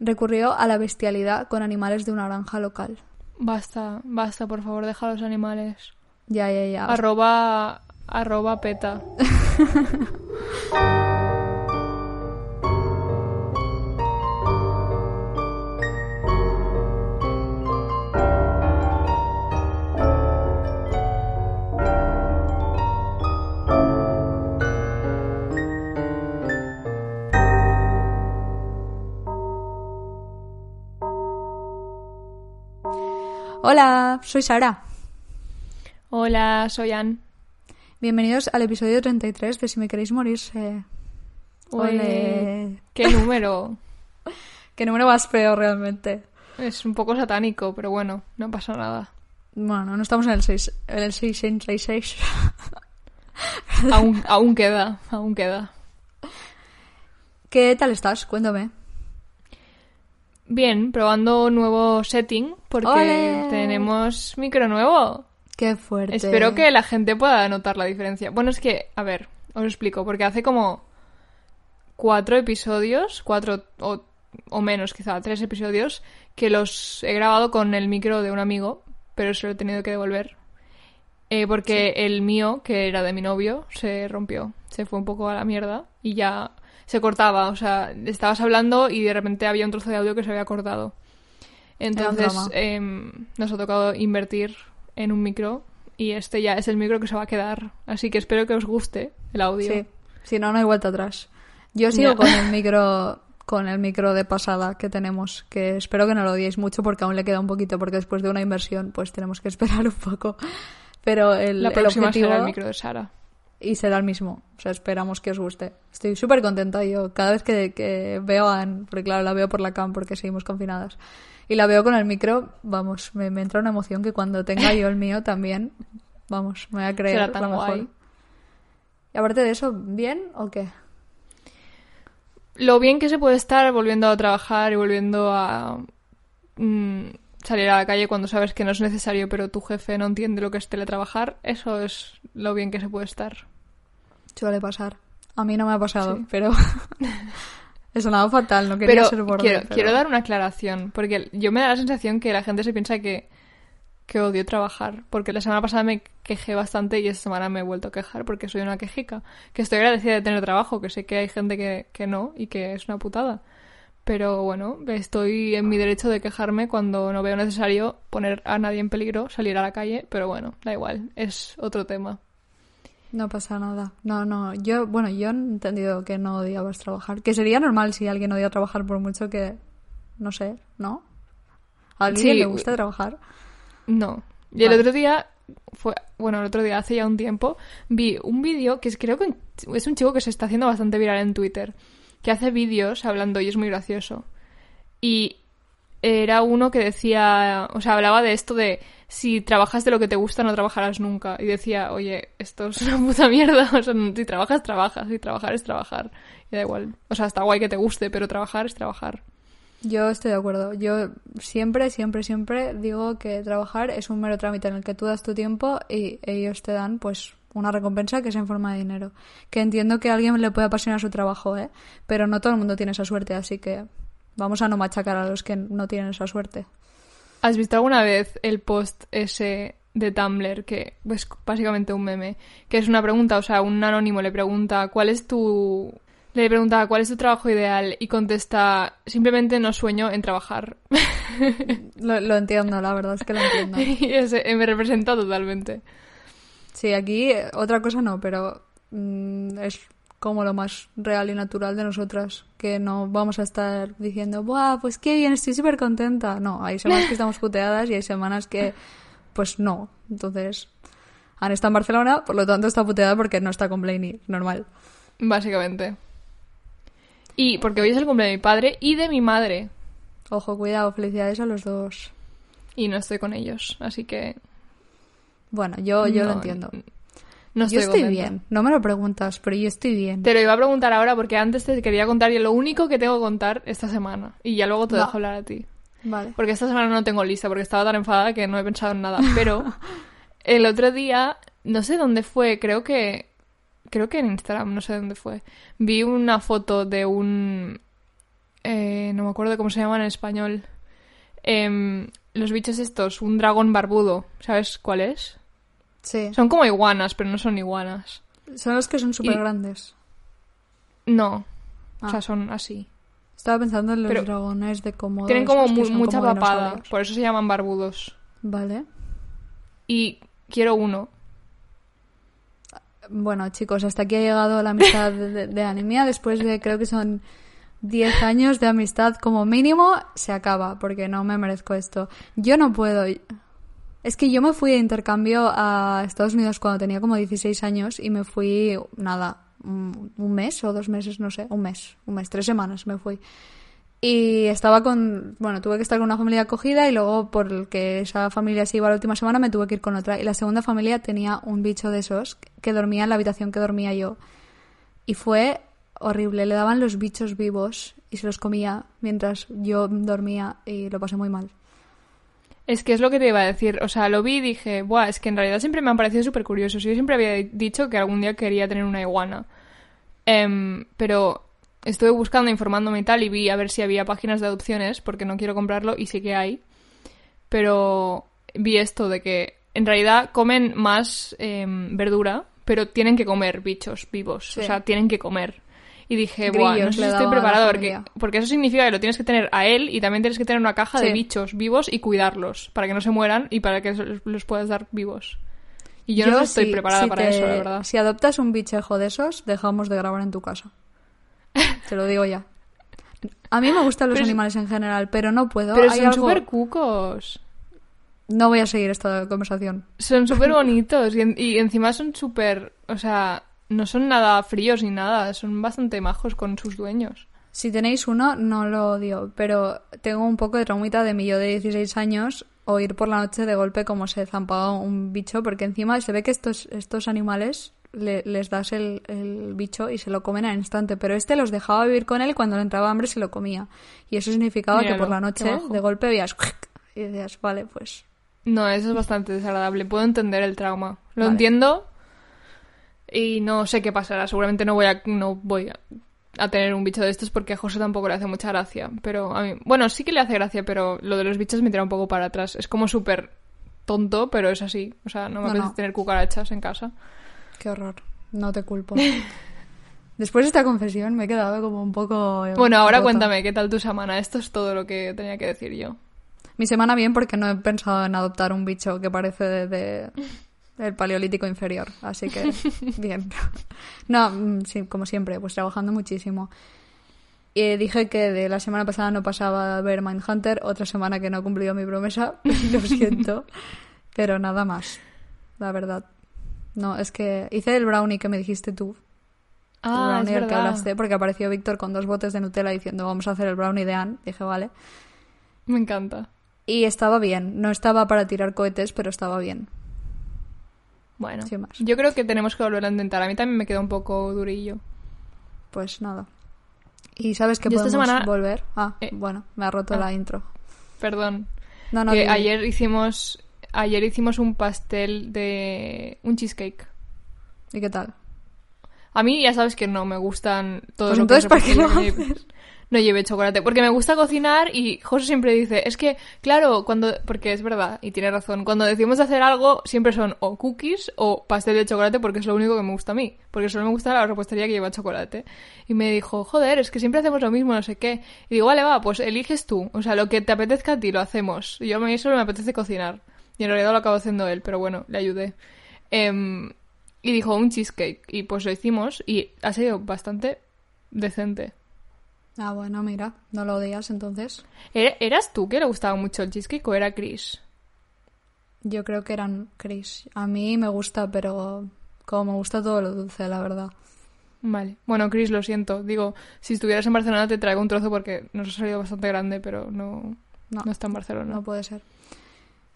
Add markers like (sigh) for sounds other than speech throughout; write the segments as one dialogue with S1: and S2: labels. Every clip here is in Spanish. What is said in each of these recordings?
S1: recurrió a la bestialidad con animales de una granja local.
S2: Basta, basta, por favor, deja a los animales.
S1: Ya, ya, ya.
S2: Arroba, arroba peta. (laughs)
S1: Hola, soy Sara.
S2: Hola, soy Ann.
S1: Bienvenidos al episodio 33 de Si me queréis morirse.
S2: Ole. ¿Qué número? (laughs)
S1: Qué número más feo realmente.
S2: Es un poco satánico, pero bueno, no pasa nada.
S1: Bueno, no estamos en el 6, en el 666. (laughs)
S2: aún, aún queda, aún queda.
S1: ¿Qué tal estás? Cuéntame.
S2: Bien, probando nuevo setting porque tenemos micro nuevo.
S1: Qué fuerte.
S2: Espero que la gente pueda notar la diferencia. Bueno, es que, a ver, os explico, porque hace como cuatro episodios, cuatro o, o menos quizá, tres episodios, que los he grabado con el micro de un amigo, pero se lo he tenido que devolver. Eh, porque el mío, que era de mi novio, se rompió, se fue un poco a la mierda y ya se cortaba. O sea, estabas hablando y de repente había un trozo de audio que se había cortado. Entonces em, nos ha tocado invertir en un micro y este ya es el micro que se va a quedar. Así que espero que os guste el audio.
S1: Sí, si no, no hay vuelta atrás. Yo sigo con el (laughs) micro con el micro de pasada que tenemos, que espero que no lo odiéis mucho porque aún le queda un poquito, porque después de una inversión pues tenemos que (laughs) esperar un poco. Pero el,
S2: La
S1: el
S2: próxima
S1: objetivo
S2: será el micro de Sara.
S1: y será el mismo. O sea, esperamos que os guste. Estoy súper contenta yo cada vez que, que veo a Anne, porque claro, la veo por la cam porque seguimos confinadas. Y la veo con el micro, vamos, me, me entra una emoción que cuando tenga yo el mío también, vamos, me voy a creer
S2: tan
S1: la mejor.
S2: guay.
S1: Y aparte de eso, ¿bien o qué?
S2: Lo bien que se puede estar volviendo a trabajar y volviendo a mm, salir a la calle cuando sabes que no es necesario, pero tu jefe no entiende lo que es teletrabajar, eso es lo bien que se puede estar.
S1: Suele pasar. A mí no me ha pasado,
S2: Sí.
S1: pero (laughs) he sonado fatal, no quería
S2: Pero
S1: ser borde.
S2: quiero,
S1: pero-
S2: quiero dar una aclaración, porque yo me da la sensación que la gente se piensa que, que odio trabajar, porque la semana pasada me quejé bastante y esta semana me he vuelto a quejar porque soy una quejica, que estoy agradecida de tener trabajo, que sé que hay gente que, que no y que es una putada. Pero bueno, estoy en mi derecho de quejarme cuando no veo necesario poner a nadie en peligro, salir a la calle, pero bueno, da igual, es otro tema.
S1: No pasa nada. No, no. Yo, bueno, yo he entendido que no odiabas trabajar. Que sería normal si alguien odia trabajar por mucho que, no sé, ¿no? ¿A alguien
S2: Sí.
S1: le gusta trabajar?
S2: No. Y el otro día, fue, bueno, el otro día, hace ya un tiempo, vi un vídeo que es, creo que es un chico que se está haciendo bastante viral en Twitter, que hace vídeos hablando y es muy gracioso. Y era uno que decía, o sea, hablaba de esto de si trabajas de lo que te gusta no trabajarás nunca. Y decía, oye, esto es una puta mierda. (laughs) O sea, si trabajas, trabajas. Si trabajar es trabajar. Y da igual. O sea, está guay que te guste, pero trabajar es trabajar.
S1: Yo estoy de acuerdo. Yo siempre, siempre, siempre digo que trabajar es un mero trámite en el que tú das tu tiempo y ellos te dan, pues, una recompensa que es en forma de dinero. Que entiendo que a alguien le puede apasionar su trabajo, ¿eh? Pero no todo el mundo tiene esa suerte, así que vamos a no machacar a los que no tienen esa suerte.
S2: ¿Has visto alguna vez el post ese de Tumblr, que es básicamente un meme, que es una pregunta, o sea, un anónimo le pregunta cuál es tu... Le pregunta cuál es tu trabajo ideal y contesta simplemente no sueño en trabajar. (laughs)
S1: Lo, lo entiendo, la verdad es que lo entiendo. (laughs)
S2: y ese me representa totalmente.
S1: Sí, aquí eh, otra cosa no, pero mm, es como lo más real y natural de nosotras, que no vamos a estar diciendo, ¡buah, pues qué bien, estoy súper contenta! No, hay semanas que estamos (laughs) puteadas y hay semanas que, pues no. Entonces, Ana está en Barcelona, por lo tanto está puteada porque no está con Blaney, normal.
S2: Básicamente. Y porque hoy es el cumpleaños de mi padre y de mi madre.
S1: Ojo, cuidado, felicidades a los dos.
S2: Y no estoy con ellos, así que...
S1: Bueno, yo, yo lo entiendo.
S2: No
S1: yo
S2: estoy contenta.
S1: bien, no me lo preguntas, pero yo estoy bien.
S2: Te lo iba a preguntar ahora porque antes te quería contar y lo único que tengo que contar esta semana. Y ya luego te
S1: Va.
S2: dejo hablar a ti.
S1: Vale.
S2: Porque esta semana no tengo lista porque estaba tan enfadada que no he pensado en nada. Pero (laughs) el otro día, no sé dónde fue, creo que. Creo que en Instagram, no sé dónde fue. Vi una foto de un. eh, no me acuerdo cómo se llama en español. Em, los bichos estos, un dragón barbudo, ¿sabes cuál es?
S1: Sí.
S2: Son como iguanas, pero no son iguanas.
S1: Son los que son súper grandes.
S2: No, o
S1: Ah.
S2: sea, son así.
S1: Estaba pensando en los
S2: Pero
S1: dragones de Komodo.
S2: Tienen como mu- mucha
S1: como
S2: papada, por eso se llaman barbudos.
S1: Vale.
S2: Y quiero uno.
S1: Bueno, chicos, hasta aquí ha llegado la amistad de, de- de Anemia. Después de, creo que son 10 años de amistad como mínimo, se acaba, porque no me merezco esto. Yo no puedo. Es que yo me fui de intercambio a Estados Unidos cuando tenía como 16 años y me fui, nada, un mes o dos meses, no sé, un mes, un mes, tres semanas me fui. Y estaba con, bueno, tuve que estar con una familia acogida y luego porque esa familia se iba la última semana me tuve que ir con otra. Y la segunda familia tenía un bicho de esos que dormía en la habitación que dormía yo. Y fue horrible, le daban los bichos vivos y se los comía mientras yo dormía y lo pasé muy mal.
S2: Es que es lo que te iba a decir. O sea, lo vi y dije, Buah, es que en realidad siempre me han parecido súper curiosos. Yo siempre había dicho que algún día quería tener una iguana. Em, pero estuve buscando, informándome y tal, y vi a ver si había páginas de adopciones, porque no quiero comprarlo, y sí que hay. Pero vi esto de que en realidad comen más em, verdura, pero tienen que comer bichos vivos.
S1: Sí.
S2: O sea, tienen que comer. Y dije, Buah, no sé si estoy preparado, porque, porque eso significa que lo tienes que tener a él y también tienes que tener una caja de bichos vivos y cuidarlos para que no se mueran y para que los, los puedas dar vivos. Y yo, no estoy
S1: si-
S2: preparada
S1: si
S2: para
S1: te-
S2: eso, la verdad.
S1: Si adoptas un bichejo de esos, dejamos de grabar en tu casa. (laughs) Te lo digo ya. A mí me gustan los
S2: Pero es-
S1: animales en general, pero no puedo.
S2: Pero
S1: Hay
S2: son
S1: algo-
S2: súper cucos.
S1: No voy a seguir esta conversación.
S2: Son súper bonitos (laughs) y, en- y encima son súper... O sea, no son nada fríos ni nada. Son bastante majos con sus dueños.
S1: Si tenéis uno, no lo odio, pero tengo un poco de traumita de mi yo de 16 años oír por la noche de golpe como se zampaba un bicho, porque encima se ve que estos, estos animales le- les das el, el bicho y se lo comen al instante, pero este los dejaba vivir con él y cuando le entraba hambre se lo comía. Y eso significaba que por la noche de golpe veías (laughs) y decías, vale, pues
S2: No, eso es bastante desagradable. Puedo entender el trauma. Lo
S1: Vale.
S2: entiendo y no sé qué pasará. Seguramente no voy a, no voy a, a tener un bicho de estos porque a José tampoco le hace mucha gracia. Pero a mí, bueno, sí que le hace gracia, pero lo de los bichos me tira un poco para atrás. Es como súper tonto, pero es así. O sea, no me
S1: No,
S2: apetece
S1: no.
S2: tener cucarachas en casa.
S1: qué horror. No te culpo. (laughs) Después de esta confesión me he quedado como un poco... eh,
S2: Bueno, ahora
S1: rota.
S2: cuéntame, ¿qué tal tu semana? Esto es todo lo que tenía que decir yo.
S1: Mi semana bien porque no he pensado en adoptar un bicho que parece de, de- del paleolítico inferior, así que (laughs) bien. No, mm, sí, como siempre, pues trabajando muchísimo. Y dije que de la semana pasada no pasaba a ver Mindhunter, otra semana que no he cumplido mi promesa, (laughs) lo siento, pero nada más, la verdad. No, es que hice el brownie que me dijiste tú, el
S2: Ah,
S1: brownie del que hablaste, porque apareció Víctor con dos botes de Nutella diciendo vamos a hacer el brownie de Anne, dije vale.
S2: Me encanta.
S1: Y estaba bien. No estaba para tirar cohetes, pero estaba bien.
S2: Bueno,
S1: Sin más.
S2: yo creo que tenemos que volver a intentar. A mí también me queda un poco durillo.
S1: Pues nada. ¿Y sabes que
S2: Yo esta
S1: podemos
S2: semana-
S1: volver? Ah,
S2: Eh,
S1: bueno, me ha roto
S2: ah.
S1: la intro.
S2: Perdón.
S1: No, no,
S2: que ayer hicimos ayer hicimos un pastel de un cheesecake.
S1: ¿Y qué tal?
S2: A mí ya sabes que no me gustan todos
S1: Pues
S2: lo que
S1: entonces,
S2: es
S1: ¿para qué lo
S2: lleve- no lleve chocolate, porque me gusta cocinar y José siempre dice, es que, claro, cuando, porque es verdad, y tiene razón, cuando decimos hacer algo, siempre son o cookies o pastel de chocolate, porque es lo único que me gusta a mí, porque solo me gusta la repostería que lleva chocolate. Y me dijo, joder, es que siempre hacemos lo mismo, no sé qué. Y digo, vale, va, pues eliges tú, o sea, lo que te apetezca a ti lo hacemos. Y yo a mí solo me apetece cocinar. Y en realidad lo acabo haciendo él, pero bueno, le ayudé. Em, y dijo un cheesecake, y pues lo hicimos, y ha sido bastante decente.
S1: Ah, bueno, mira, no lo odias entonces.
S2: ¿Era- ¿Eras tú que le gustaba mucho el cheesecake o era Chris?
S1: Yo creo que eran Chris. A mí me gusta, pero como me gusta todo lo dulce, la verdad.
S2: Vale. Bueno, Chris, lo siento. Digo, si estuvieras en Barcelona te traigo un trozo porque nos ha salido bastante grande, pero no,
S1: No,
S2: no está en Barcelona.
S1: no puede ser.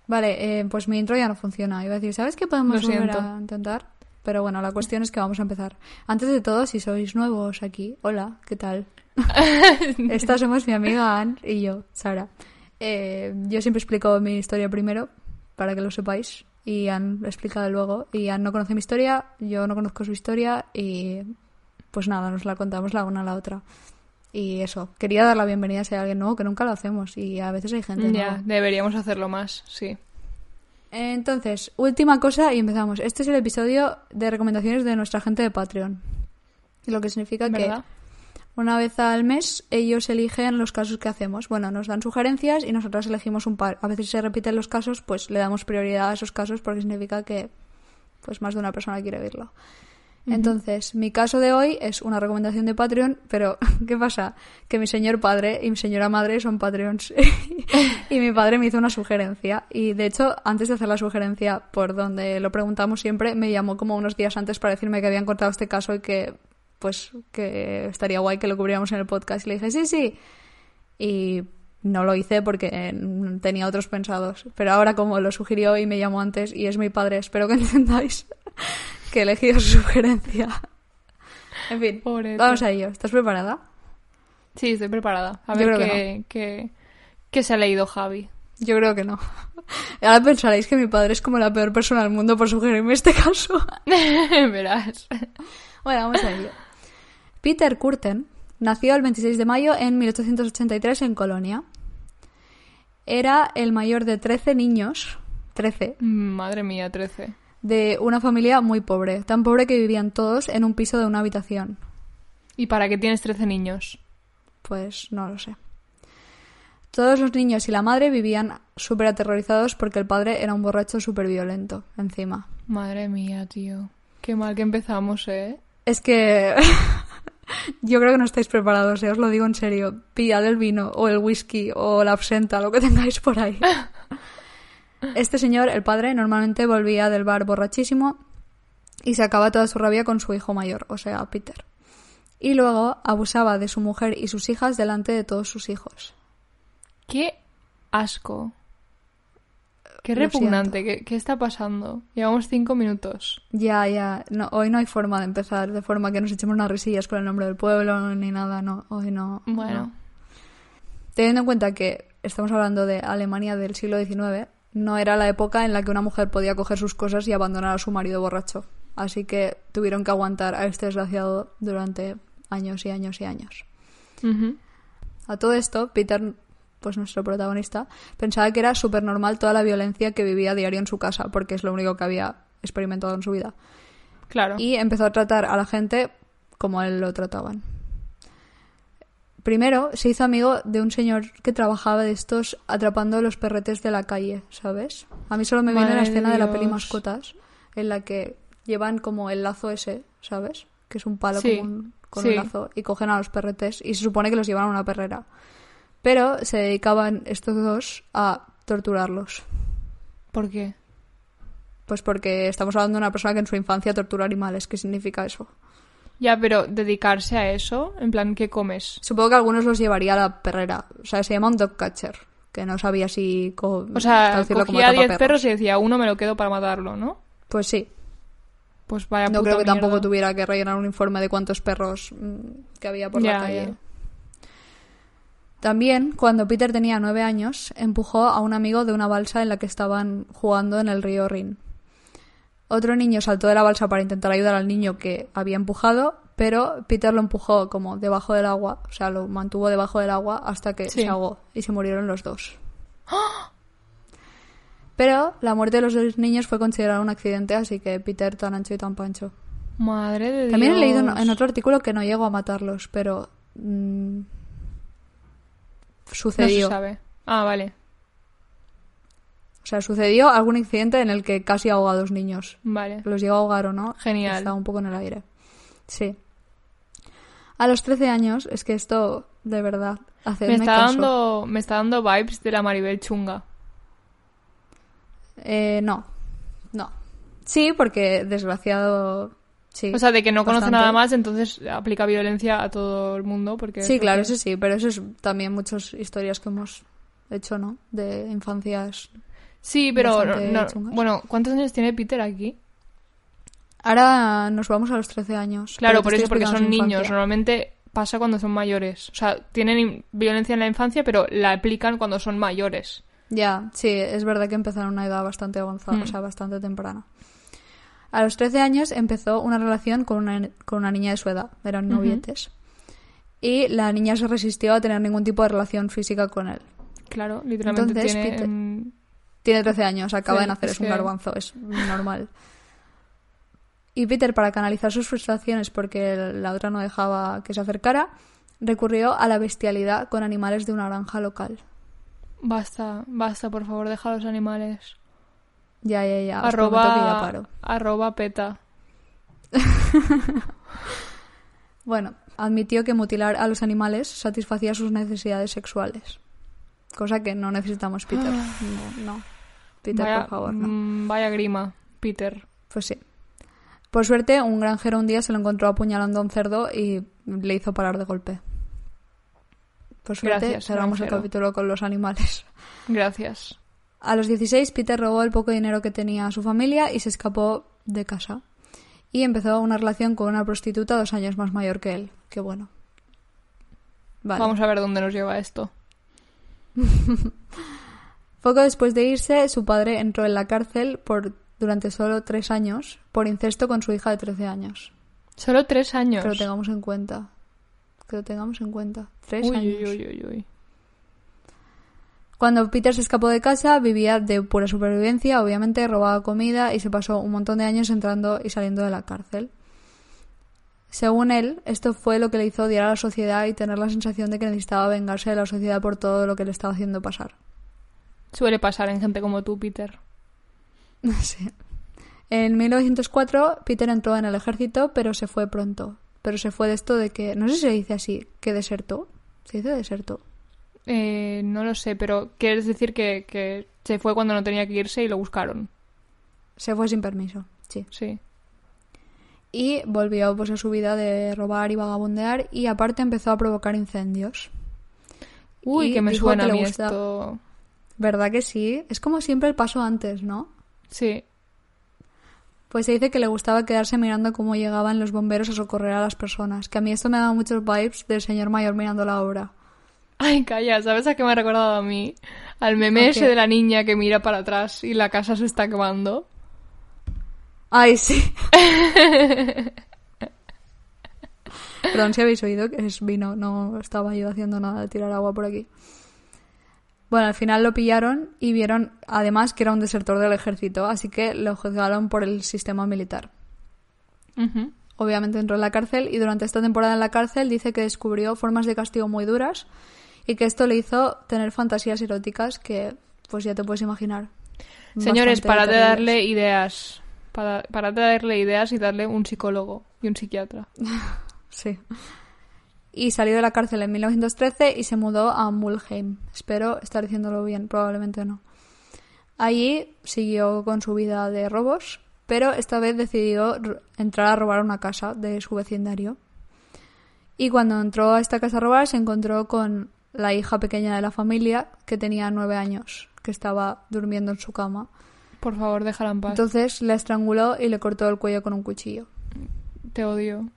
S1: Vale, eh, pues mi intro ya no funciona. Iba a decir, ¿sabes qué podemos
S2: Lo
S1: volver
S2: siento.
S1: a intentar? Pero bueno, la cuestión es que vamos a empezar. Antes de todo, si sois nuevos aquí, hola, ¿qué tal? (laughs) Esta somos mi amiga Anne y yo, Sara. Eh, yo siempre explico mi historia primero, para que lo sepáis, y Anne lo explica luego. Y Anne no conoce mi historia, yo no conozco su historia, y pues nada, nos la contamos la una a la otra. Y eso, quería dar la bienvenida si hay alguien nuevo, que nunca lo hacemos. Y a veces hay gente
S2: Ya,
S1: nueva.
S2: deberíamos hacerlo más, sí.
S1: Entonces, última cosa y empezamos. Este es el episodio de recomendaciones de nuestra gente de Patreon. Lo que significa que. Una vez al mes ellos eligen los casos que hacemos. Bueno, nos dan sugerencias y nosotras elegimos un par. A veces se repiten los casos, pues le damos prioridad a esos casos porque significa que pues más de una persona quiere verlo. Entonces, mi caso de hoy es una recomendación de Patreon, pero (laughs) ¿qué pasa? Que mi señor padre y mi señora madre son Patreons. (laughs) y mi padre me hizo una sugerencia. Y de hecho, antes de hacer la sugerencia por donde lo preguntamos siempre, me llamó como unos días antes para decirme que habían cortado este caso y que, pues, que estaría guay que lo cubriéramos en el podcast. Y le dije, sí, sí. Y no lo hice porque tenía otros pensados. Pero ahora como lo sugirió y me llamó antes y es mi padre, espero que (laughs) entendáis que he elegido su sugerencia. (laughs) En fin, vamos a ello. ¿Estás preparada?
S2: Sí, estoy preparada. A
S1: Yo
S2: ver
S1: que
S2: qué, qué, qué se ha leído Javi.
S1: Yo creo que no. (laughs) Ahora pensaréis que mi padre es como la peor persona del mundo por sugerirme este caso.
S2: Verás.
S1: Bueno, vamos a ello. Peter Curten nació el 26 de mayo en 1883 en Colonia. Era el mayor de 13 niños, 13,
S2: Madre mía, 13.
S1: de una familia muy pobre, tan pobre que vivían todos en un piso de una habitación.
S2: ¿Y para qué tienes 13 niños?
S1: Pues no lo sé. Todos los niños y la madre vivían súper aterrorizados porque el padre era un borracho súper violento, encima.
S2: Madre mía, tío. Qué mal que empezamos, ¿eh?
S1: Es que (laughs) yo creo que no estáis preparados, eh, os lo digo en serio. Pillad el vino o el whisky o la absenta, lo que tengáis por ahí. (laughs) Este señor, el padre, normalmente volvía del bar borrachísimo y sacaba toda su rabia con su hijo mayor, o sea, Peter. Y luego abusaba de su mujer y sus hijas delante de todos sus hijos.
S2: Qué asco. Qué repugnante. ¿Qué, qué está pasando? Llevamos cinco minutos.
S1: Ya, ya, no, hoy no hay forma de empezar de forma que nos echemos unas risillas con el nombre del pueblo ni nada, no, hoy no.
S2: Bueno.
S1: no. Teniendo en cuenta que estamos hablando de Alemania del siglo XIX, no era la época en la que una mujer podía coger sus cosas y abandonar a su marido borracho. Así que tuvieron que aguantar a este desgraciado durante años y años y años. A todo esto, Peter, pues nuestro protagonista, pensaba que era súper normal toda la violencia que vivía a diario en su casa, porque es lo único que había experimentado en su vida.
S2: Claro.
S1: Y empezó a tratar a la gente como a él lo trataban. Primero se hizo amigo de un señor que trabajaba de estos atrapando los perretes de la calle, ¿sabes? A mí solo me viene la escena de la peli. Mascotas, en la que llevan como el lazo ese, ¿sabes? Que es un palo
S2: Sí,
S1: con, un, con
S2: sí.
S1: un lazo y cogen a los perretes y se supone que los llevan a una perrera. Pero se dedicaban estos dos a torturarlos.
S2: ¿Por qué?
S1: Pues porque estamos hablando de una persona que en su infancia torturó animales. ¿Qué significa eso?
S2: Ya, pero dedicarse a eso, en plan, ¿qué comes?
S1: Supongo que algunos los llevaría a la perrera. O sea, se llama un dog catcher. Que no sabía si... co-
S2: O sea, cogía 10
S1: atrapaperros.
S2: perros y decía, uno me lo quedo para matarlo, ¿no?
S1: Pues sí.
S2: Pues vaya
S1: No
S2: puta
S1: creo que tampoco tuviera que rellenar un informe de cuántos perros mm, que había por la calle.
S2: ya.
S1: También, cuando Peter tenía nueve años, empujó a un amigo de una balsa en la que estaban jugando en el río Rin. Otro niño saltó de la balsa para intentar ayudar al niño que había empujado, pero Peter lo empujó como debajo del agua, o sea, lo mantuvo debajo del agua hasta que
S2: Sí.
S1: se ahogó y se murieron los dos. Pero la muerte de los dos niños fue considerada un accidente, así que Peter tan ancho y tan pancho.
S2: Madre de
S1: También he leído en, otro artículo que no llegó a matarlos, pero
S2: No
S1: sucedió.
S2: se sabe. Ah, vale.
S1: O sea, sucedió algún accidente en el que casi ahogó a dos niños.
S2: Vale.
S1: Los llegó a ahogar o no.
S2: Genial.
S1: Está un poco en el aire. Sí. A los 13 años, es que esto, de verdad, hace
S2: Me está, dando, me está dando vibes de la Maribel chunga.
S1: Eh, no. No. Sí, porque desgraciado. Sí.
S2: O sea, de que no conoce nada más, entonces aplica violencia a todo el mundo. Porque
S1: Sí, claro, eso sí, pero eso es también muchas historias que hemos hecho, ¿no? De infancias.
S2: Sí, pero no- bueno, ¿cuántos años tiene Peter aquí?
S1: Ahora nos vamos a los 13 años.
S2: Claro, por eso, porque son niños. Normalmente pasa cuando son mayores. O sea, tienen violencia en la infancia, pero la aplican cuando son mayores.
S1: Ya, sí, es verdad que empezaron a una edad bastante avanzada,
S2: Mm.
S1: o sea, bastante temprana. A los 13 años empezó una relación con una, con una niña de su edad, eran novietes. y la niña se resistió a tener ningún tipo de relación física con él.
S2: Claro, literalmente
S1: Entonces,
S2: tiene...
S1: Peter- Tiene 13 años, acaba
S2: Sí,
S1: de nacer,
S2: es
S1: un garbanzo, es normal. Y Peter, para canalizar sus frustraciones porque la otra no dejaba que se acercara, recurrió a la bestialidad con animales de una granja local.
S2: Basta, basta, por favor, deja a los animales.
S1: Ya, ya, ya. os prometo que ya
S2: Arroba,
S1: paro.
S2: arroba peta. (laughs)
S1: Bueno, admitió que mutilar a los animales satisfacía sus necesidades sexuales. Cosa que no necesitamos, Peter. No, no. Peter,
S2: vaya,
S1: por favor, no.
S2: mm, vaya grima, Peter.
S1: Pues sí. Por suerte, un granjero un día se lo encontró apuñalando a un cerdo y le hizo parar de golpe. Por suerte,
S2: Gracias,
S1: cerramos el capítulo con los animales.
S2: Gracias.
S1: A los 16, Peter robó el poco dinero que tenía su familia y se escapó de casa. Y empezó una relación con una prostituta dos años más mayor que él. Qué bueno. Vale.
S2: Vamos a ver dónde nos lleva esto. (laughs)
S1: Poco después de irse, su padre entró en la cárcel por durante solo tres años por incesto con su hija de 13 años.
S2: Solo tres años.
S1: Que lo tengamos en cuenta. Que lo tengamos en cuenta. Tres
S2: uy,
S1: años.
S2: uy, uy, uy, uy.
S1: Cuando Peter se escapó de casa, vivía de pura supervivencia, obviamente robaba comida y se pasó un montón de años entrando y saliendo de la cárcel. Según él, esto fue lo que le hizo odiar a la sociedad y tener la sensación de que necesitaba vengarse de la sociedad por todo lo que le estaba haciendo pasar.
S2: Suele pasar en gente como tú, Peter. (laughs)
S1: Sí. En 1904, Peter entró en el ejército, pero se fue pronto. Pero se fue de esto de que, no sé si se dice así, que desertó. ¿Se dice desertó?
S2: Eh, no lo sé, pero quieres decir que, que se fue cuando no tenía que irse y lo buscaron.
S1: Se fue sin permiso, sí.
S2: Sí.
S1: Y volvió pues a su vida de robar y vagabundear y aparte empezó a provocar incendios.
S2: Uy,
S1: Y
S2: que me suena
S1: que
S2: a mí esto.
S1: ¿Verdad que sí? Es como siempre el paso antes, ¿no?
S2: Sí.
S1: Pues se dice que le gustaba quedarse mirando cómo llegaban los bomberos a socorrer a las personas. Que a mí esto me da muchos vibes del señor mayor mirando la obra.
S2: Ay, calla, ¿sabes a qué me ha recordado a mí? Al meme
S1: ¿A
S2: ese de la niña que mira para atrás y la casa se está quemando.
S1: ¡Ay, sí! (laughs) Perdón si habéis oído que es vino, no estaba yo haciendo nada de tirar agua por aquí. Bueno, al final lo pillaron y vieron además que era un desertor del ejército, así que lo juzgaron por el sistema militar. Obviamente entró en la cárcel y durante esta temporada en la cárcel dice que descubrió formas de castigo muy duras y que esto le hizo tener fantasías eróticas que, pues ya te puedes imaginar.
S2: Señores, parad de darle ideas. Para, parad de darle ideas y darle un psicólogo y un psiquiatra. (laughs)
S1: Sí. Y salió de la cárcel en 1913 y se mudó a Mulheim. Espero estar diciéndolo bien, probablemente no. Allí siguió con su vida de robos, pero esta vez decidió entrar a robar una casa de su vecindario. Y cuando entró a esta casa a robar se encontró con la hija pequeña de la familia, que tenía nueve años, que estaba durmiendo en su cama.
S2: Por favor, déjala en paz.
S1: Entonces la estranguló y le cortó el cuello con un cuchillo.
S2: Te odio.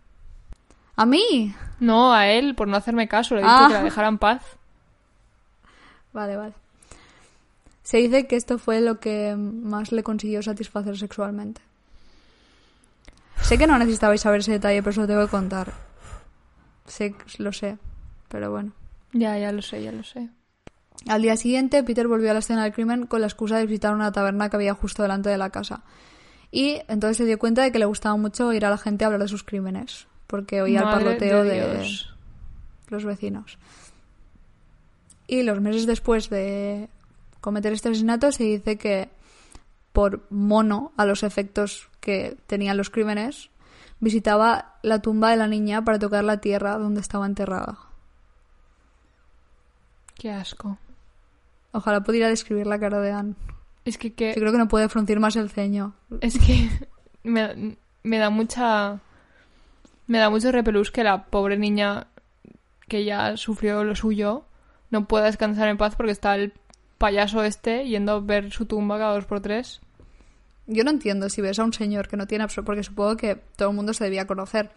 S1: ¡A mí!
S2: No, a él, por no hacerme caso. Le he dicho
S1: Ah.
S2: que la dejara en paz.
S1: Vale, vale. Se dice que esto fue lo que más le consiguió satisfacer sexualmente. Sé que no necesitabais saber ese detalle, pero os lo tengo que contar. Sé, lo sé, pero bueno.
S2: Ya, ya lo sé, ya lo sé.
S1: Al día siguiente, Peter volvió a la escena del crimen con la excusa de visitar una taberna que había justo delante de la casa. Y entonces se dio cuenta de que le gustaba mucho oír a la gente hablar de sus crímenes, porque oía el parloteo
S2: de
S1: los vecinos. Y los meses después de cometer este asesinato se dice que por mono a los efectos que tenían los crímenes, visitaba la tumba de la niña para tocar la tierra donde estaba enterrada.
S2: Qué asco.
S1: Ojalá pudiera describir la cara de Anne.
S2: Es que, que
S1: Yo creo que no puede fruncir más el ceño.
S2: es que (laughs) me, me da mucha me da mucho repelús que la pobre niña que ya sufrió lo suyo no pueda descansar en paz porque está el payaso este yendo a ver su tumba cada dos por tres.
S1: Yo no entiendo si ves a un señor que no tiene absolutamente... Porque supongo que todo el mundo se debía conocer.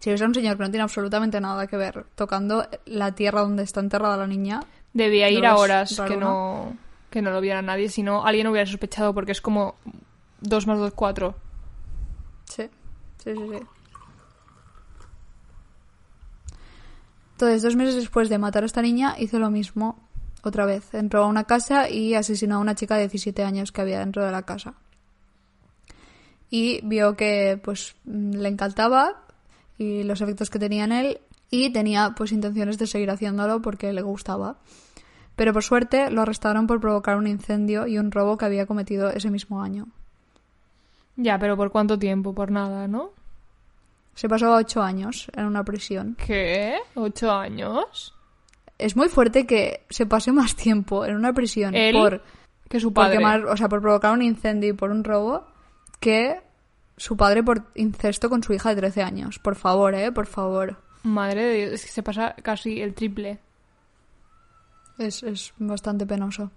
S1: Si ves a un señor que no tiene absolutamente nada que ver tocando la tierra donde está enterrada la niña,
S2: Debía ir
S1: ¿Lo
S2: a horas que no, que no lo viera nadie, si no alguien hubiera sospechado porque es como 2 más 2, 4.
S1: Sí, sí, sí, sí. Entonces, dos meses después de matar a esta niña, hizo lo mismo otra vez. Entró a una casa y asesinó a una chica de 17 años que había dentro de la casa. Y vio que pues le encantaba y los efectos que tenía en él y tenía pues intenciones de seguir haciéndolo porque le gustaba. Pero por suerte lo arrestaron por provocar un incendio y un robo que había cometido ese mismo año.
S2: Ya, pero ¿por cuánto tiempo? Por nada, ¿no?
S1: Se pasó ocho años en una prisión.
S2: ¿Qué? ¿Ocho años?
S1: Es muy fuerte que se pase más tiempo en una prisión por,
S2: Que su
S1: por
S2: padre.
S1: quemar- o sea, por provocar un incendio y por un robo que su padre por incesto con su hija de 13 años. Por favor, eh, por favor.
S2: Madre de Dios, es que se pasa casi el triple.
S1: Es, es bastante penoso.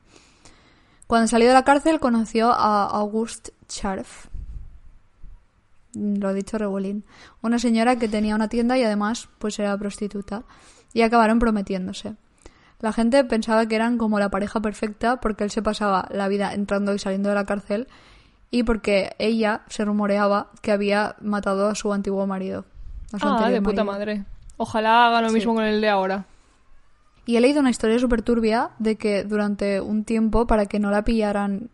S1: Cuando salió de la cárcel conoció a Auguste Scharf. Lo ha dicho Rebolín. Una señora que tenía una tienda y además pues era prostituta. Y acabaron prometiéndose. La gente pensaba que eran como la pareja perfecta porque él se pasaba la vida entrando y saliendo de la cárcel y porque ella se rumoreaba que había matado a su antiguo marido. a su
S2: Ah, de puta
S1: marido.
S2: madre. Ojalá haga lo
S1: Sí.
S2: mismo con el de ahora.
S1: Y he leído una historia súper turbia de que durante un tiempo, para que no la pillaran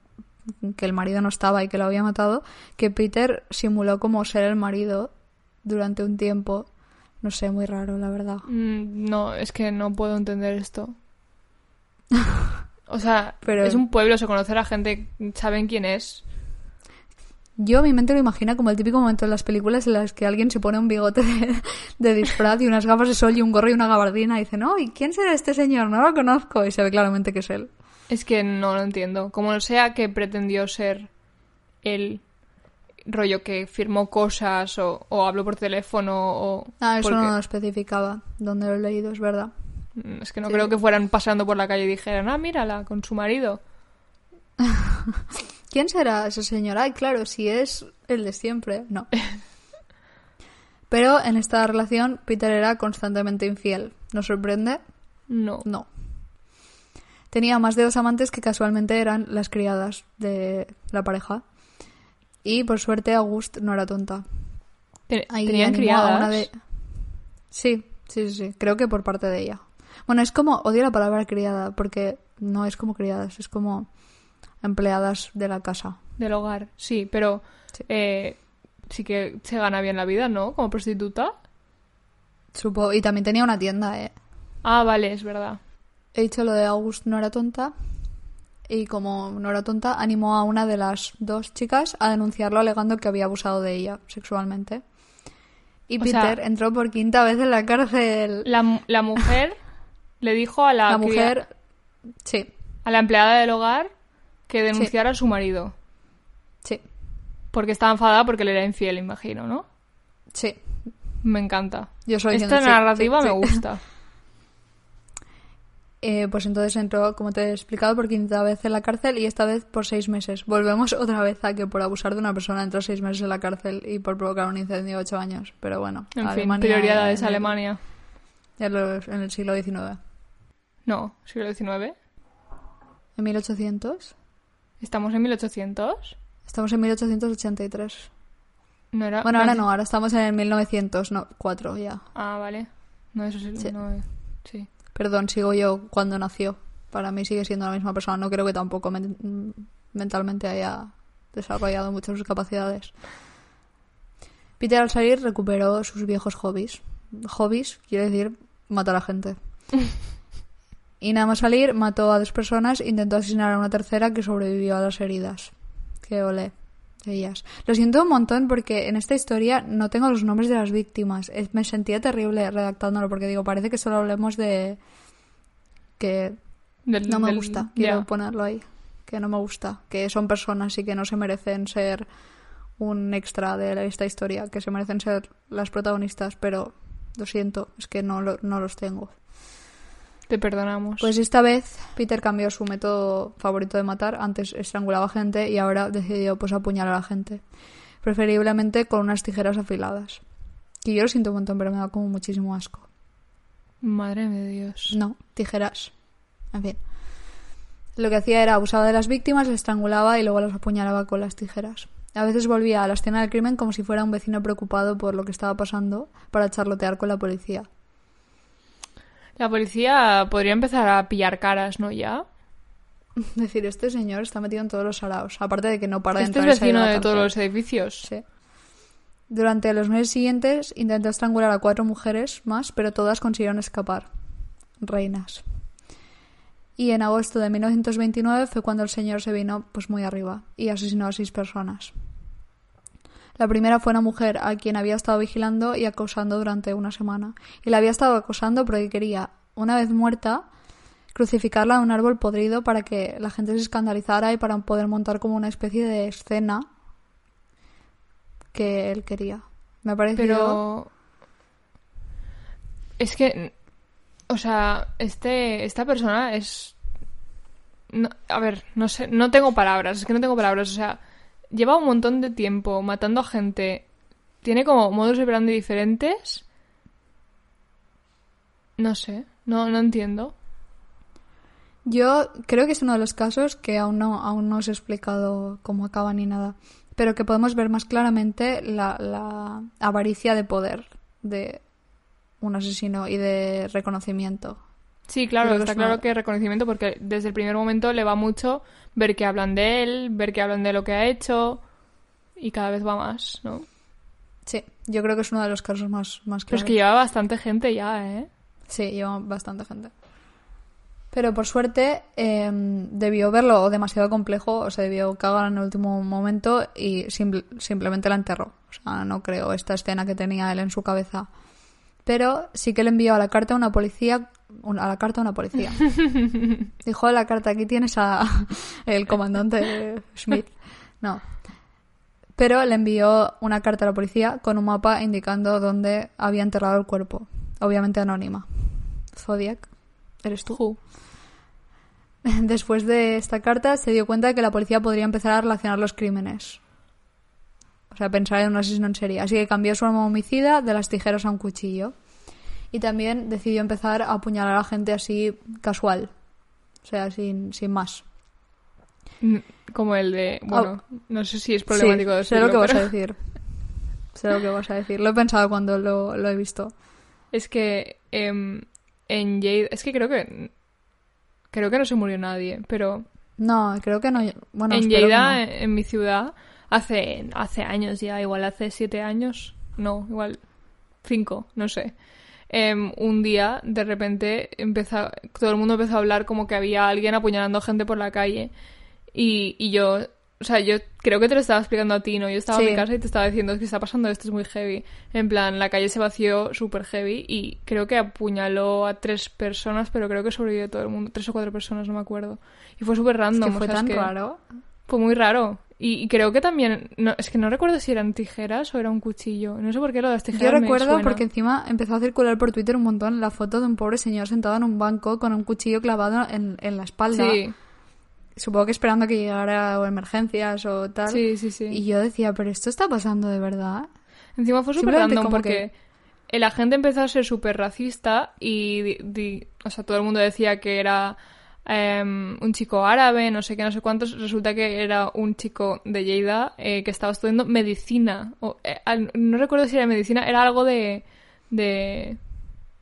S1: que el marido no estaba y que lo había matado, que Peter simuló como ser el marido durante un tiempo. No sé, muy raro, la verdad.
S2: Mm, No, es que no puedo entender esto. (laughs) O sea,
S1: Pero-
S2: es un pueblo, se conoce a la gente, saben quién es.
S1: Yo mi mente lo imagina como el típico momento en las películas en las que alguien se pone un bigote de, de disfraz y unas gafas de sol y un gorro y una gabardina y dice, no, ¿y quién será este señor? No lo conozco. Y se ve claramente que es él.
S2: Es que no lo entiendo. Como no sea que pretendió ser el rollo que firmó cosas o, o habló por teléfono o...
S1: Ah, eso
S2: porque-
S1: no lo especificaba donde lo he leído, es verdad.
S2: Mm, Es que no
S1: Sí.
S2: creo que fueran pasando por la calle y dijeran, ah, mírala, con su marido. (laughs)
S1: ¿Quién será ese señor? Ay, claro, si es el de siempre. No. (laughs) Pero en esta relación Peter era constantemente infiel. ¿Nos sorprende?
S2: No.
S1: No. Tenía más de dos amantes que casualmente eran las criadas de la pareja. Y por suerte August no era tonta. Ahí
S2: Tenían criadas.
S1: una de- Sí, sí, sí, sí. Creo que por parte de ella. Bueno, es como, odio la palabra criada, porque no es como criadas, es como empleadas de la casa.
S2: Del hogar, sí, pero
S1: Sí.
S2: eh, sí que se gana bien la vida, ¿no? Como prostituta.
S1: Supo y también tenía una tienda, eh.
S2: Ah, vale, es verdad.
S1: He dicho lo de August no era tonta. Y como no era tonta, animó a una de las dos chicas a denunciarlo alegando que había abusado de ella sexualmente. Y
S2: O sea-
S1: Peter entró por quinta vez en la cárcel.
S2: La, la mujer (laughs) le dijo a la,
S1: La mujer. Sí,
S2: a la empleada del hogar que denunciara a su marido.
S1: sí,
S2: Porque estaba enfadada porque le era infiel, imagino, ¿no?
S1: sí.
S2: Me encanta.
S1: Yo soy
S2: Esta
S1: sí,
S2: narrativa
S1: sí,
S2: me
S1: sí.
S2: gusta. (laughs)
S1: Eh, pues entonces entró, como te he explicado, por quinta vez en la cárcel y esta vez por seis meses. Volvemos otra vez a que por abusar de una persona entró seis meses en la cárcel y por provocar un incendio ocho años. Pero bueno,
S2: En fin,
S1: Alemania
S2: prioridades
S1: en el-
S2: Alemania.
S1: En, los- en el siglo XIX.
S2: No, siglo XIX.
S1: En 1800.
S2: ¿Estamos en 1800?
S1: Estamos en 1883.
S2: No era...
S1: Bueno, ahora no, ahora estamos en el 1904 ya.
S2: Ah, vale. No, eso sí.
S1: Sí.
S2: no, sí.
S1: Perdón, sigo yo cuando nació. Para mí sigue siendo la misma persona. No creo que tampoco men- mentalmente haya desarrollado mucho sus capacidades. Peter al salir recuperó sus viejos hobbies. Hobbies quiere decir matar a gente. (laughs) y nada más salir, mató a dos personas, intentó asesinar a una tercera que sobrevivió a las heridas. Que ole de ellas. Lo siento un montón porque en esta historia no tengo los nombres de las víctimas. Me sentía terrible redactándolo porque digo, parece que solo hablemos de que
S2: Del-
S1: no me
S2: del-
S1: gusta. Quiero ponerlo ahí. Que no me gusta. Que son personas y que no se merecen ser un extra de esta historia. Que se merecen ser las protagonistas. Pero lo siento, es que no, lo- no los tengo.
S2: Te perdonamos.
S1: Pues esta vez Peter cambió su método favorito de matar. Antes estrangulaba gente y ahora decidió pues apuñalar a la gente. Preferiblemente con unas tijeras afiladas. Que yo lo siento un montón, pero me da como muchísimo asco.
S2: Madre de Dios.
S1: No, tijeras. En fin. Lo que hacía era abusaba de las víctimas, las estrangulaba y luego las apuñalaba con las tijeras. A veces volvía a la escena del crimen como si fuera un vecino preocupado por lo que estaba pasando para charlotear con la policía.
S2: La policía podría empezar a pillar caras, ¿no? Ya. (laughs)
S1: Decir, este señor está metido en todos los araos. Aparte de que no para de
S2: Este
S1: entrar
S2: es
S1: y salir
S2: vecino
S1: la
S2: de todos los edificios.
S1: Sí. Durante los meses siguientes intentó estrangular a cuatro mujeres más, pero todas consiguieron escapar. Reinas. Y en agosto de 1929 fue cuando el señor se vino pues muy arriba y asesinó a seis personas. La primera fue una mujer a quien había estado vigilando y acosando durante una semana. Y la había estado acosando porque quería, una vez muerta, crucificarla en un árbol podrido para que la gente se escandalizara y para poder montar como una especie de escena que él quería. Me parece
S2: Pero. Es que. O sea, este, esta persona es. no- a ver, no sé, no tengo palabras, es que no tengo palabras. O sea, lleva un montón de tiempo matando a gente. Tiene como modos operandi diferentes. No sé, no, no entiendo.
S1: Yo creo que es uno de los casos que aún no, aún no os he explicado cómo acaba ni nada, pero que podemos ver más claramente la, la avaricia de poder de un asesino y de reconocimiento.
S2: Sí, claro, está claro que reconocimiento porque desde el primer momento le va mucho ver que hablan de él, ver que hablan de lo que ha hecho y cada vez va más, ¿no?
S1: Sí, yo creo que es uno de los casos más, más
S2: Pero es
S1: claros.
S2: que lleva bastante gente ya, ¿eh?
S1: Sí, lleva bastante gente. Pero por suerte eh, debió verlo demasiado complejo, o sea, debió cagar en el último momento y simple- simplemente la enterró. O sea, no creo esta escena que tenía él en su cabeza. Pero sí que le envió a la carta a una policía, a la carta a una policía. (laughs) Dijo, la carta, aquí tienes a (laughs) el comandante Smith. No. Pero le envió una carta a la policía con un mapa indicando dónde había enterrado el cuerpo. Obviamente anónima. Zodiac, ¿eres tú? (laughs) Después de esta carta se dio cuenta de que la policía podría empezar a relacionar los crímenes. O sea, pensar en un asesino en serie. Así que cambió su arma homicida de las tijeras a un cuchillo. Y también decidió empezar a apuñalar a la gente así casual. O sea, sin, sin más.
S2: Mm, Como el de... Bueno, no sé si es problemático
S1: Sí, sé
S2: decirlo,
S1: lo que vas a decir. Sé lo que vas a decir. Lo he pensado cuando lo, lo he visto. (laughs)
S2: Es que em, en Jade... Es que creo que... Creo que no se murió nadie, pero
S1: No, creo que no. Bueno,
S2: en Lleida,
S1: no.
S2: en, en mi ciudad, hace, hace años ya, igual hace siete años, no, igual cinco, no sé. Em, un día, de repente, empezó, todo el mundo empezó a hablar como que había alguien apuñalando gente por la calle. Y, y yo, o sea, yo creo que te lo estaba explicando a ti, ¿no? Yo estaba en mi casa y te estaba diciendo es que está pasando esto, es muy heavy. En plan, la calle se vació súper heavy y creo que apuñaló a tres personas, pero creo que sobrevivió todo el mundo, tres o cuatro personas, no me acuerdo. Y fue súper
S1: Es
S2: random. o
S1: fue
S2: es
S1: tan
S2: que-
S1: raro.
S2: Fue muy raro. Y, y creo que también. No, es que no recuerdo si eran tijeras o era un cuchillo. No sé por qué lo de las tijeras.
S1: Yo
S2: me
S1: recuerdo
S2: suena.
S1: porque encima empezó a circular por Twitter un montón la foto de un pobre señor sentado en un banco con un cuchillo clavado en, en la espalda.
S2: Sí,
S1: Supongo que esperando que llegara o emergencias o tal.
S2: sí, sí, sí.
S1: Y yo decía, pero esto está pasando de verdad.
S2: Encima fue súper random porque el agente empezó a ser súper racista y. di- di- o sea, todo el mundo decía que era. Em, un chico árabe, no sé qué, no sé cuántos. Resulta que era un chico de Lleida eh, que estaba estudiando medicina. O, eh, al- no recuerdo si era medicina, era algo de. de.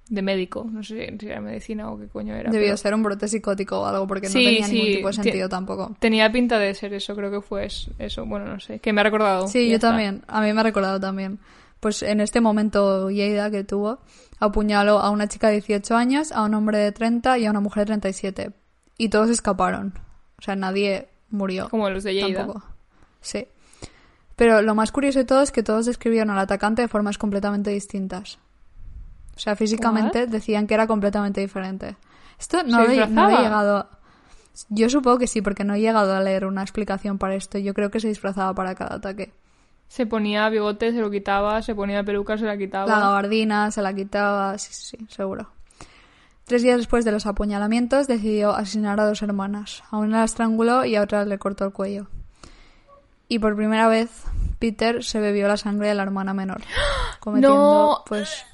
S2: de médico. No sé si era medicina o qué coño era.
S1: Debió
S2: pero-
S1: ser un brote psicótico o algo porque
S2: Sí,
S1: no tenía
S2: sí,
S1: ningún tipo de
S2: ti-
S1: sentido tampoco.
S2: Tenía pinta de ser eso, creo que fue es- eso. Bueno, no sé. Que me ha recordado.
S1: Sí, yo
S2: está.
S1: también. A mí me ha recordado también. Pues en este momento Yeida que tuvo apuñaló a una chica de 18 años, a un hombre de 30 y a una mujer de 37. Y todos escaparon. O sea, nadie murió.
S2: Como los de Lleida.
S1: Tampoco. Sí. Pero lo más curioso de todo es que todos describieron al atacante de formas completamente distintas. O sea, físicamente
S2: What?
S1: decían que era completamente diferente. Esto
S2: ¿Se
S1: no, he- no he llegado. Yo supongo que sí, porque no he llegado a leer una explicación para esto. Yo creo que se disfrazaba para cada ataque.
S2: Se ponía bigote, se lo quitaba, se ponía peluca, se la quitaba.
S1: La gabardina se la quitaba, sí, sí, sí, seguro. Tres días después de los apuñalamientos decidió asesinar a dos hermanas. A una la estranguló y a otra le cortó el cuello. Y por primera vez Peter se bebió la sangre de la hermana menor, (gasps) cometiendo
S2: No.
S1: pues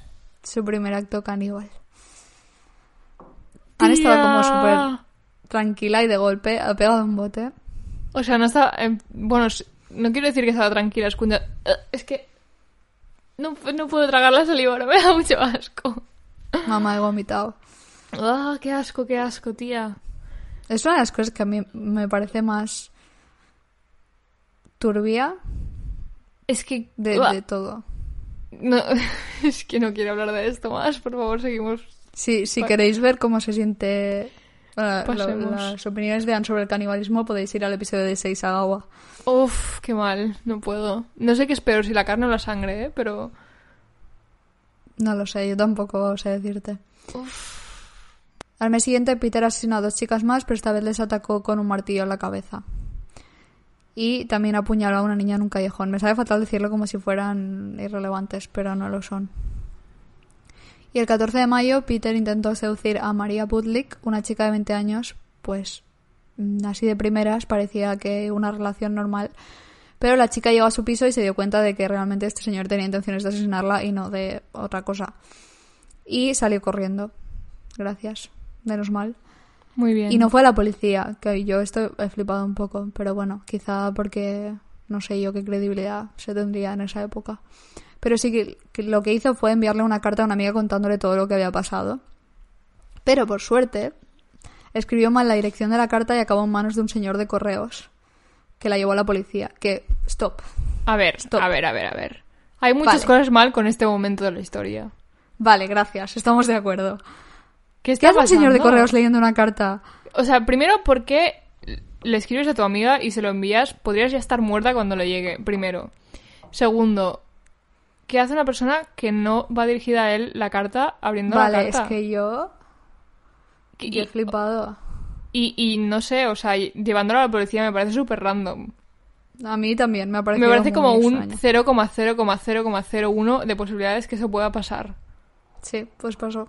S1: su primer acto caníbal. Han estado como
S2: Tía.
S1: súper tranquila y de golpe ha pegado un bote.
S2: O sea, no estaba... em, bueno, no quiero decir que estaba tranquila, es cuando- eh, Es que... No, no puedo tragar la saliva ahora, me da mucho asco.
S1: Mamá he vomitado.
S2: ¡Ah, qué asco, qué asco, tía!
S1: Es una de las cosas que a mí me parece más turbia
S2: Es que...
S1: de, todo.
S2: No, (laughs) es que no quiero hablar de esto más. Por favor, seguimos.
S1: Si, si queréis ver cómo se siente bueno, lo-
S2: Pasemos.
S1: las opiniones de Anne sobre el canibalismo, podéis ir al episodio de Seisawa.
S2: Uf, qué mal. No puedo. No sé qué es peor, si la carne o la sangre, ¿eh? Pero...
S1: No lo sé, yo tampoco sé decirte. Al mes siguiente, Peter asesinó a dos chicas más, pero esta vez les atacó con un martillo en la cabeza. Y también apuñaló a una niña en un callejón. Me sabe fatal decirlo como si fueran irrelevantes, pero no lo son. Y el 14 de mayo, Peter intentó seducir a María Budlik, una chica de 20 años, pues mm, así de primeras parecía que una relación normal. Pero la chica llegó a su piso y se dio cuenta de que realmente este señor tenía intenciones de asesinarla y no de otra cosa. Y salió corriendo. Gracias. Menos mal.
S2: Muy bien.
S1: Y no fue a la policía, que yo esto he flipado un poco, pero bueno, quizá porque no sé yo qué credibilidad se tendría en esa época. Pero sí que, que lo que hizo fue enviarle una carta a una amiga contándole todo lo que había pasado. Pero por suerte, escribió mal la dirección de la carta y acabó en manos de un señor de correos que la llevó a la policía. Que, stop.
S2: A ver,
S1: Stop.
S2: a ver, a ver, a ver. Hay muchas
S1: Vale.
S2: cosas mal con este momento de la historia.
S1: Vale, gracias, estamos de acuerdo.
S2: ¿Qué
S1: ¿Qué
S2: está
S1: hace un señor de correos leyendo una carta?
S2: O sea, primero, ¿por qué le escribes a tu amiga y se lo envías? Podrías ya estar muerta cuando le llegue, primero. Segundo, ¿qué hace una persona que no va dirigida a él la carta abriendo
S1: Vale,
S2: la
S1: es
S2: carta?
S1: que yo,
S2: Y-
S1: yo he flipado.
S2: Y, y no sé, o sea, llevándolo a la policía me parece súper random.
S1: A mí también me ha parecido
S2: Me parece como un
S1: extraño.
S2: 0,0,0,01 de posibilidades que eso pueda pasar.
S1: Sí, pues pasó.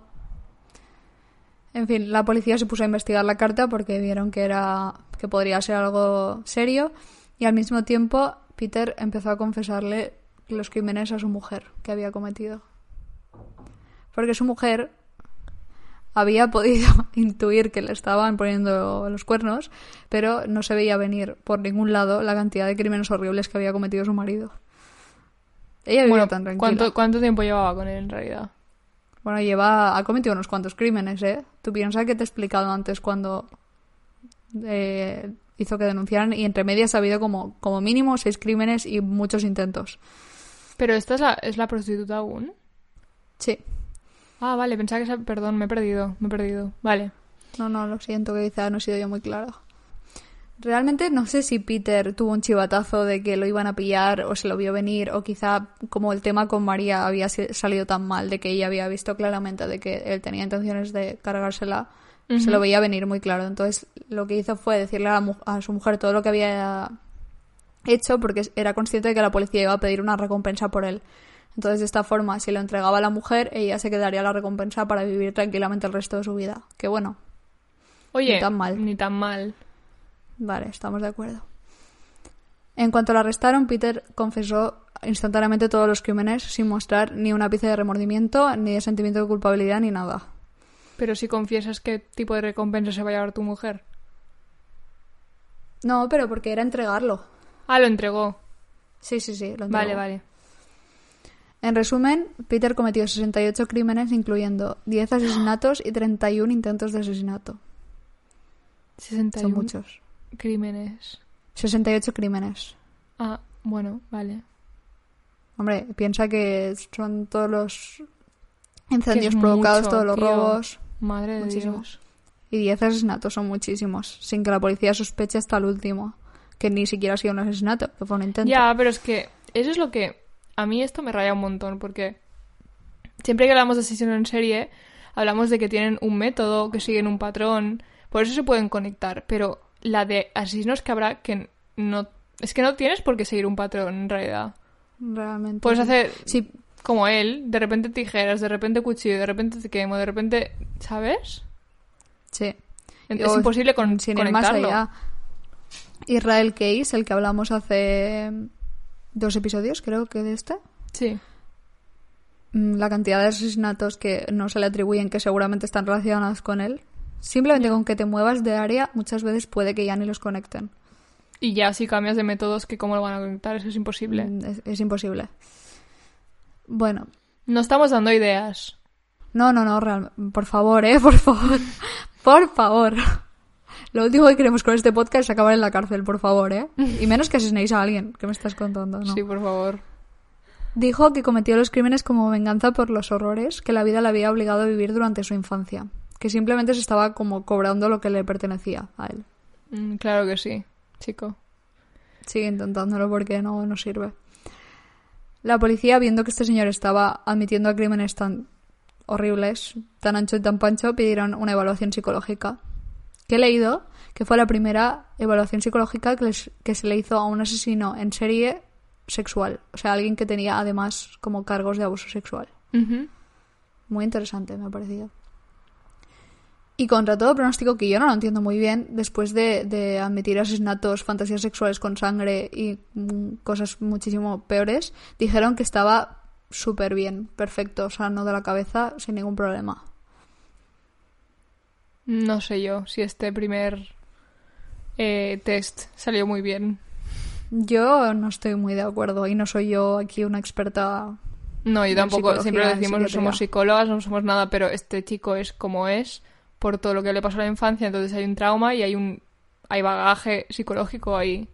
S1: En fin, la policía se puso a investigar la carta porque vieron que era que podría ser algo serio y al mismo tiempo Peter empezó a confesarle los crímenes a su mujer que había cometido. Porque su mujer había podido (laughs) intuir que le estaban poniendo los cuernos, pero no se veía venir por ningún lado la cantidad de crímenes horribles que había cometido su marido. Ella vivía
S2: Bueno,
S1: tan tranquila.
S2: ¿cuánto, ¿cuánto tiempo llevaba con él en realidad?
S1: Bueno, lleva, ha cometido unos cuantos crímenes, ¿eh? Tú piensas que te he explicado antes cuando eh, hizo que denunciaran y entre medias ha habido como, como mínimo seis crímenes y muchos intentos.
S2: Pero esta es la, es la prostituta aún.
S1: Sí.
S2: Ah, vale, pensaba que... esa- Perdón, me he perdido, me he perdido. Vale.
S1: No, no, lo siento que quizá no he sido yo muy claro. Realmente no sé si Peter tuvo un chivatazo de que lo iban a pillar o se lo vio venir o quizá como el tema con María había salido tan mal de que ella había visto claramente de que él tenía intenciones de cargársela, se lo veía venir muy claro. Entonces lo que hizo fue decirle a, la mu- a su mujer todo lo que había hecho porque era consciente de que la policía iba a pedir una recompensa por él. Entonces de esta forma, si lo entregaba a la mujer, ella se quedaría la recompensa para vivir tranquilamente el resto de su vida. Que bueno,
S2: Oye,
S1: Ni tan mal.
S2: Ni tan mal.
S1: Vale, estamos de acuerdo. En cuanto la arrestaron, Peter confesó instantáneamente todos los crímenes sin mostrar ni un ápice de remordimiento, ni de sentimiento de culpabilidad, ni nada.
S2: Pero si confiesas qué tipo de recompensa se va a llevar tu mujer.
S1: No, pero porque era entregarlo.
S2: Ah, lo entregó.
S1: Sí, sí, sí, lo entregó.
S2: Vale, vale.
S1: En resumen, Peter cometió 68 crímenes, incluyendo 10 asesinatos y 31 intentos de asesinato.
S2: 61
S1: Son muchos.
S2: Crímenes.
S1: 68 crímenes.
S2: Ah, bueno, vale.
S1: Hombre, piensa que son todos los incendios provocados,
S2: mucho,
S1: todos los
S2: tío.
S1: robos.
S2: Madre de. Dios.
S1: Y 10 asesinatos son muchísimos, sin que la policía sospeche hasta el último. Que ni siquiera ha sido un asesinato, que fue un intento.
S2: Ya, pero es que eso es lo que... A mí esto me raya un montón porque siempre que hablamos de asesinos en serie, hablamos de que tienen un método, que siguen un patrón, por eso se pueden conectar, pero la de asesinos que habrá que no... Es que no tienes por qué seguir un patrón en realidad.
S1: Realmente.
S2: Puedes hacer
S1: Sí,
S2: como él, de repente tijeras, de repente cuchillo, de repente te quemo, de repente... ¿Sabes?
S1: sí.
S2: Es
S1: O,
S2: imposible con,
S1: sin ir más allá. Israel Case, el que hablamos hace dos episodios, creo que de este.
S2: Sí.
S1: Mm, La cantidad de asesinatos que no se le atribuyen que seguramente están relacionados con él. Simplemente con que te muevas de área, muchas veces puede que ya ni los conecten.
S2: Y ya si cambias de métodos, que cómo lo van a conectar, eso es imposible.
S1: Mm, Es, es imposible. Bueno,
S2: No estamos dando ideas.
S1: No, no, no, real... por favor, eh, por favor. (laughs) por favor. Lo último que queremos con este podcast es acabar en la cárcel, por favor, ¿eh? Y menos que asesinéis a alguien, que me estás contando, ¿no?
S2: Sí, por favor.
S1: Dijo que cometió los crímenes como venganza por los horrores que la vida le había obligado a vivir durante su infancia. Que simplemente se estaba como cobrando lo que le pertenecía a él.
S2: Mm, claro que sí, chico.
S1: Sigue intentándolo porque no, no sirve. La policía, viendo que este señor estaba admitiendo a crímenes tan horribles, tan ancho y tan pancho, pidieron una evaluación psicológica. Que he leído que fue la primera evaluación psicológica que, les- que se le hizo a un asesino en serie sexual. O sea, alguien que tenía además como cargos de abuso sexual. Muy interesante, me ha parecido. Y contra todo pronóstico, que yo no lo entiendo muy bien, después de, de admitir asesinatos, fantasías sexuales con sangre y mm, cosas muchísimo peores, dijeron que estaba súper bien, perfecto, sano de la cabeza, sin ningún problema.
S2: No sé yo si este primer eh, test salió muy bien.
S1: Yo no estoy muy de acuerdo y no soy yo aquí una experta.
S2: No, yo tampoco. Siempre lo decimos, no somos psicólogas, no somos nada, pero este chico es como es por todo lo que le pasó a la infancia. Entonces hay un trauma y hay un hay bagaje psicológico ahí.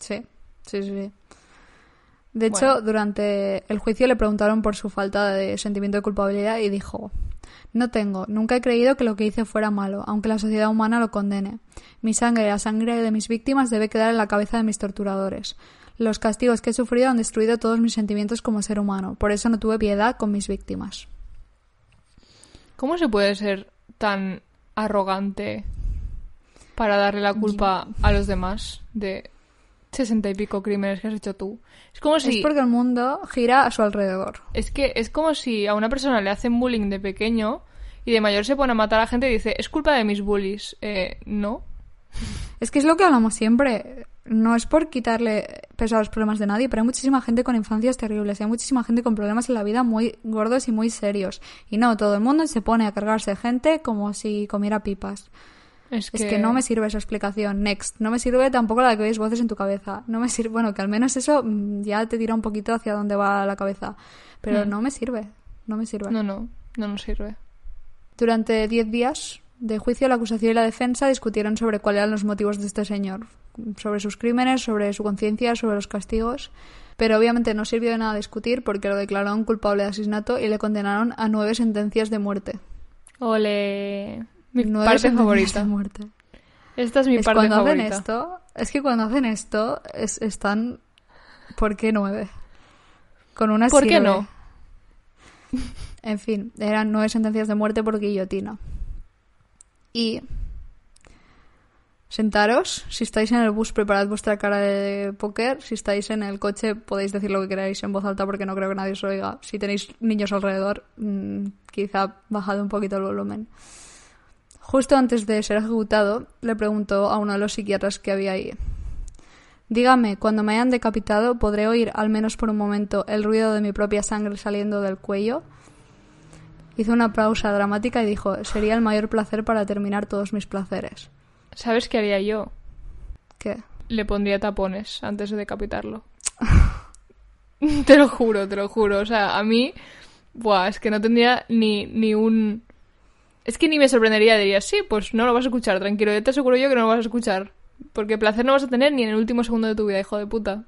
S1: Sí, sí, sí. sí. De hecho, durante el juicio le preguntaron por su falta de sentimiento de culpabilidad y dijo, no tengo, nunca he creído que lo que hice fuera malo, aunque la sociedad humana lo condene. Mi sangre y la sangre de mis víctimas debe quedar en la cabeza de mis torturadores. Los castigos que he sufrido han destruido todos mis sentimientos como ser humano, por eso no tuve piedad con mis víctimas.
S2: ¿Cómo se puede ser tan arrogante para darle la culpa a los demás de sesenta y pico crímenes que has hecho tú? Es como si
S1: Es porque el mundo gira a su alrededor.
S2: Es que es como si a una persona le hacen bullying de pequeño y de mayor se pone a matar a gente y dice, es culpa de mis bullies. Eh, no.
S1: Es que es lo que hablamos siempre. No es por quitarle peso a los problemas de nadie, pero hay muchísima gente con infancias terribles y hay muchísima gente con problemas en la vida muy gordos y muy serios. Y no, todo el mundo se pone a cargarse gente como si comiera pipas.
S2: Es que,
S1: Es que no me sirve esa explicación. Next. No me sirve tampoco la de que veis voces en tu cabeza. No me sirve. Bueno, que al menos eso mm, ya te tira un poquito hacia dónde va la cabeza. Pero
S2: Mm.
S1: no me sirve. No me sirve.
S2: No, no, no nos sirve.
S1: Durante diez días de juicio, la acusación y la defensa discutieron sobre cuáles eran los motivos de este señor, sobre sus crímenes, sobre su conciencia, sobre los castigos. Pero obviamente no sirvió de nada discutir porque lo declararon culpable de asesinato y le condenaron a nueve sentencias de muerte.
S2: Ole. Mi
S1: nueve
S2: parte favorita.
S1: de muerte.
S2: Esta es mi
S1: Es
S2: parte
S1: cuando
S2: favorita.
S1: hacen esto, es que cuando hacen esto es- están ¿por qué nueve? Con una
S2: ¿Por qué no?
S1: En fin, eran nueve sentencias de muerte por guillotina. Y sentaros, si estáis en el bus preparad vuestra cara de póker, si estáis en el coche podéis decir lo que queráis en voz alta porque no creo que nadie os oiga. Si tenéis niños alrededor, mm, quizá bajad un poquito el volumen. Justo antes de ser ejecutado, le preguntó a uno de los psiquiatras que había ahí. Dígame, cuando me hayan decapitado, ¿podré oír, al menos por un momento, el ruido de mi propia sangre saliendo del cuello? Hizo una pausa dramática y dijo, sería el mayor placer para terminar todos mis placeres.
S2: ¿Sabes qué haría yo?
S1: ¿Qué?
S2: Le pondría tapones antes de decapitarlo. (laughs) te lo juro, te lo juro. O sea, a mí, buah, es que no tendría ni, ni un... Es que ni me sorprendería, diría, sí, pues no lo vas a escuchar, tranquilo, te aseguro yo que no lo vas a escuchar. Porque placer no vas a tener ni en el último segundo de tu vida, hijo de puta.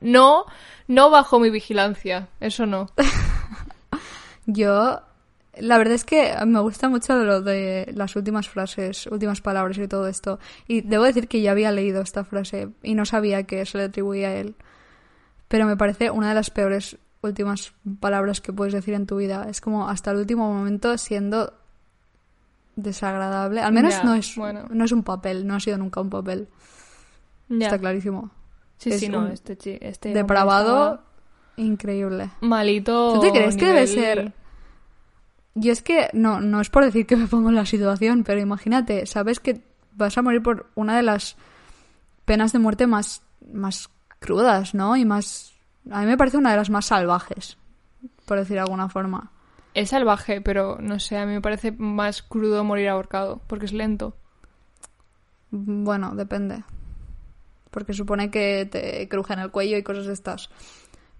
S2: No, no bajo mi vigilancia, eso no. (laughs)
S1: Yo, la verdad es que me gusta mucho lo de las últimas frases, últimas palabras y todo esto. Y debo decir que ya había leído esta frase y no sabía que se le atribuía a él. Pero me parece una de las peores últimas palabras que puedes decir en tu vida. Es como hasta el último momento siendo desagradable. Al menos no, es,
S2: bueno.
S1: no es un papel, no ha sido nunca un papel. Está clarísimo.
S2: Sí,
S1: es
S2: sí, no, este, este
S1: Depravado,
S2: estaba
S1: increíble.
S2: Malito.
S1: ¿Tú te crees que debe ser Yo es que no, no es por decir que me pongo en la situación, pero imagínate, sabes que vas a morir por una de las penas de muerte más, más crudas, ¿no? Y más... A mí me parece una de las más salvajes, por decir de alguna forma.
S2: Es salvaje, pero no sé, a mí me parece más crudo morir ahorcado, porque es lento.
S1: Bueno, depende. Porque supone que te crujen el cuello y cosas de estas.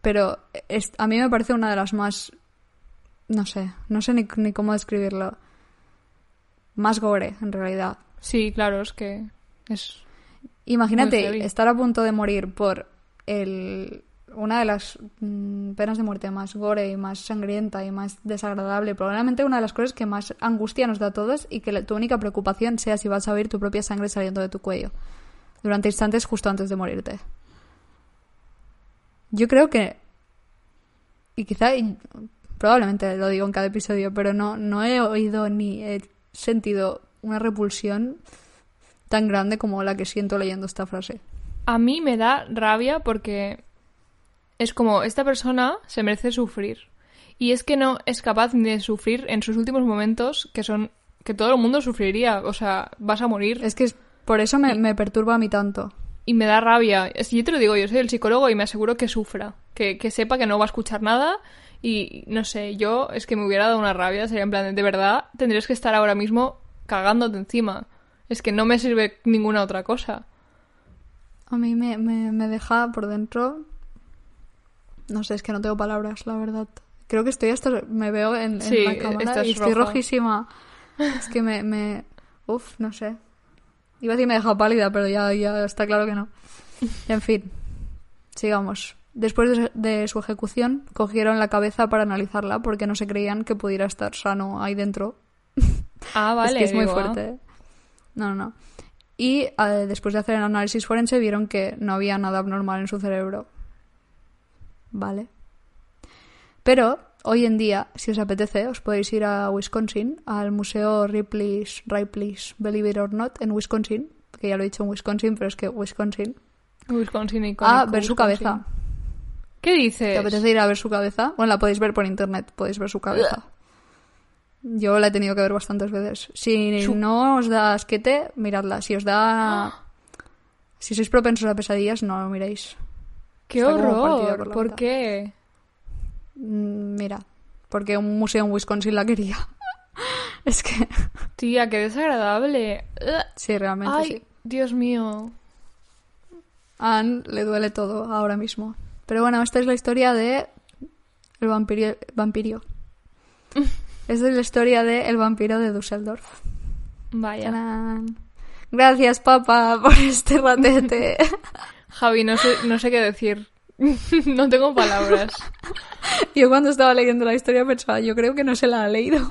S1: Pero es- a mí me parece una de las más No sé, no sé ni, ni cómo describirlo. Más gore, en realidad.
S2: Sí, claro, es que es...
S1: Imagínate estar a punto de morir por el una de las mm, penas de muerte más gore y más sangrienta y más desagradable, probablemente una de las cosas que más angustia nos da a todos y que la- tu única preocupación sea si vas a ver tu propia sangre saliendo de tu cuello durante instantes justo antes de morirte. Yo creo que y quizá probablemente lo digo en cada episodio, pero no no he oído ni he sentido una repulsión tan grande como la que siento leyendo esta frase.
S2: A mí me da rabia porque es como, esta persona se merece sufrir. Y es que no es capaz ni de sufrir en sus últimos momentos, que son que todo el mundo sufriría. O sea, vas a morir.
S1: Es que es, por eso me, me perturba a mí tanto.
S2: Y me da rabia. Es yo te lo digo, yo soy el psicólogo y me aseguro que sufra. Que, que sepa que no va a escuchar nada. Y no sé, yo es que me hubiera dado una rabia. Sería en plan, de, verdad, tendrías que estar ahora mismo cagándote encima. Es que no me sirve ninguna otra cosa.
S1: A mí me, me, me deja por dentro. No sé, es que no tengo palabras, la verdad. Creo que estoy hasta. Me veo en, en
S2: Sí,
S1: la cámara y estoy
S2: roja.
S1: rojísima. Es que me. me... Uf, no sé. Iba a decir me deja pálida, pero ya, ya está claro que no. En fin, sigamos. Después de, su ejecución, cogieron la cabeza para analizarla porque no se creían que pudiera estar sano ahí dentro (laughs)
S2: Ah, vale.
S1: es que es muy
S2: digo, ah.
S1: fuerte. No, no, no. Y eh, después de hacer el análisis forense vieron que no había nada abnormal en su cerebro. Vale. Pero hoy en día, si os apetece, os podéis ir a Wisconsin, al Museo Ripley's, Ripley's Believe It or Not, en Wisconsin, que ya lo he dicho en Wisconsin, pero es que Wisconsin,
S2: Wisconsin y
S1: a ver su
S2: Wisconsin.
S1: cabeza.
S2: ¿Qué dices?
S1: ¿Te apetece ir a ver su cabeza? Bueno, la podéis ver por internet, podéis ver su cabeza. Yo la he tenido que ver bastantes veces. Si
S2: Su-
S1: no os da asquete, miradla. Si os da... (gasps) Si sois propensos a pesadillas, no lo miréis.
S2: ¡Qué
S1: Está
S2: horror!
S1: por la
S2: ¿Por
S1: mitad.
S2: qué?
S1: Mm, Mira, porque un museo en Wisconsin la quería. (laughs) es que... (laughs)
S2: Tía, qué desagradable.
S1: Sí, realmente
S2: Ay,
S1: sí.
S2: Dios mío.
S1: A Anne le duele todo ahora mismo. Pero bueno, esta es la historia de... El vampirio... vampirio. (laughs) Esta es la historia de El vampiro de Düsseldorf.
S2: Vaya.
S1: Tarán. Gracias, papá, (laughs) por este ratete. (laughs)
S2: Javi, no sé, no sé qué decir. no tengo palabras.
S1: Yo cuando estaba leyendo la historia pensaba, yo creo que no se la ha leído.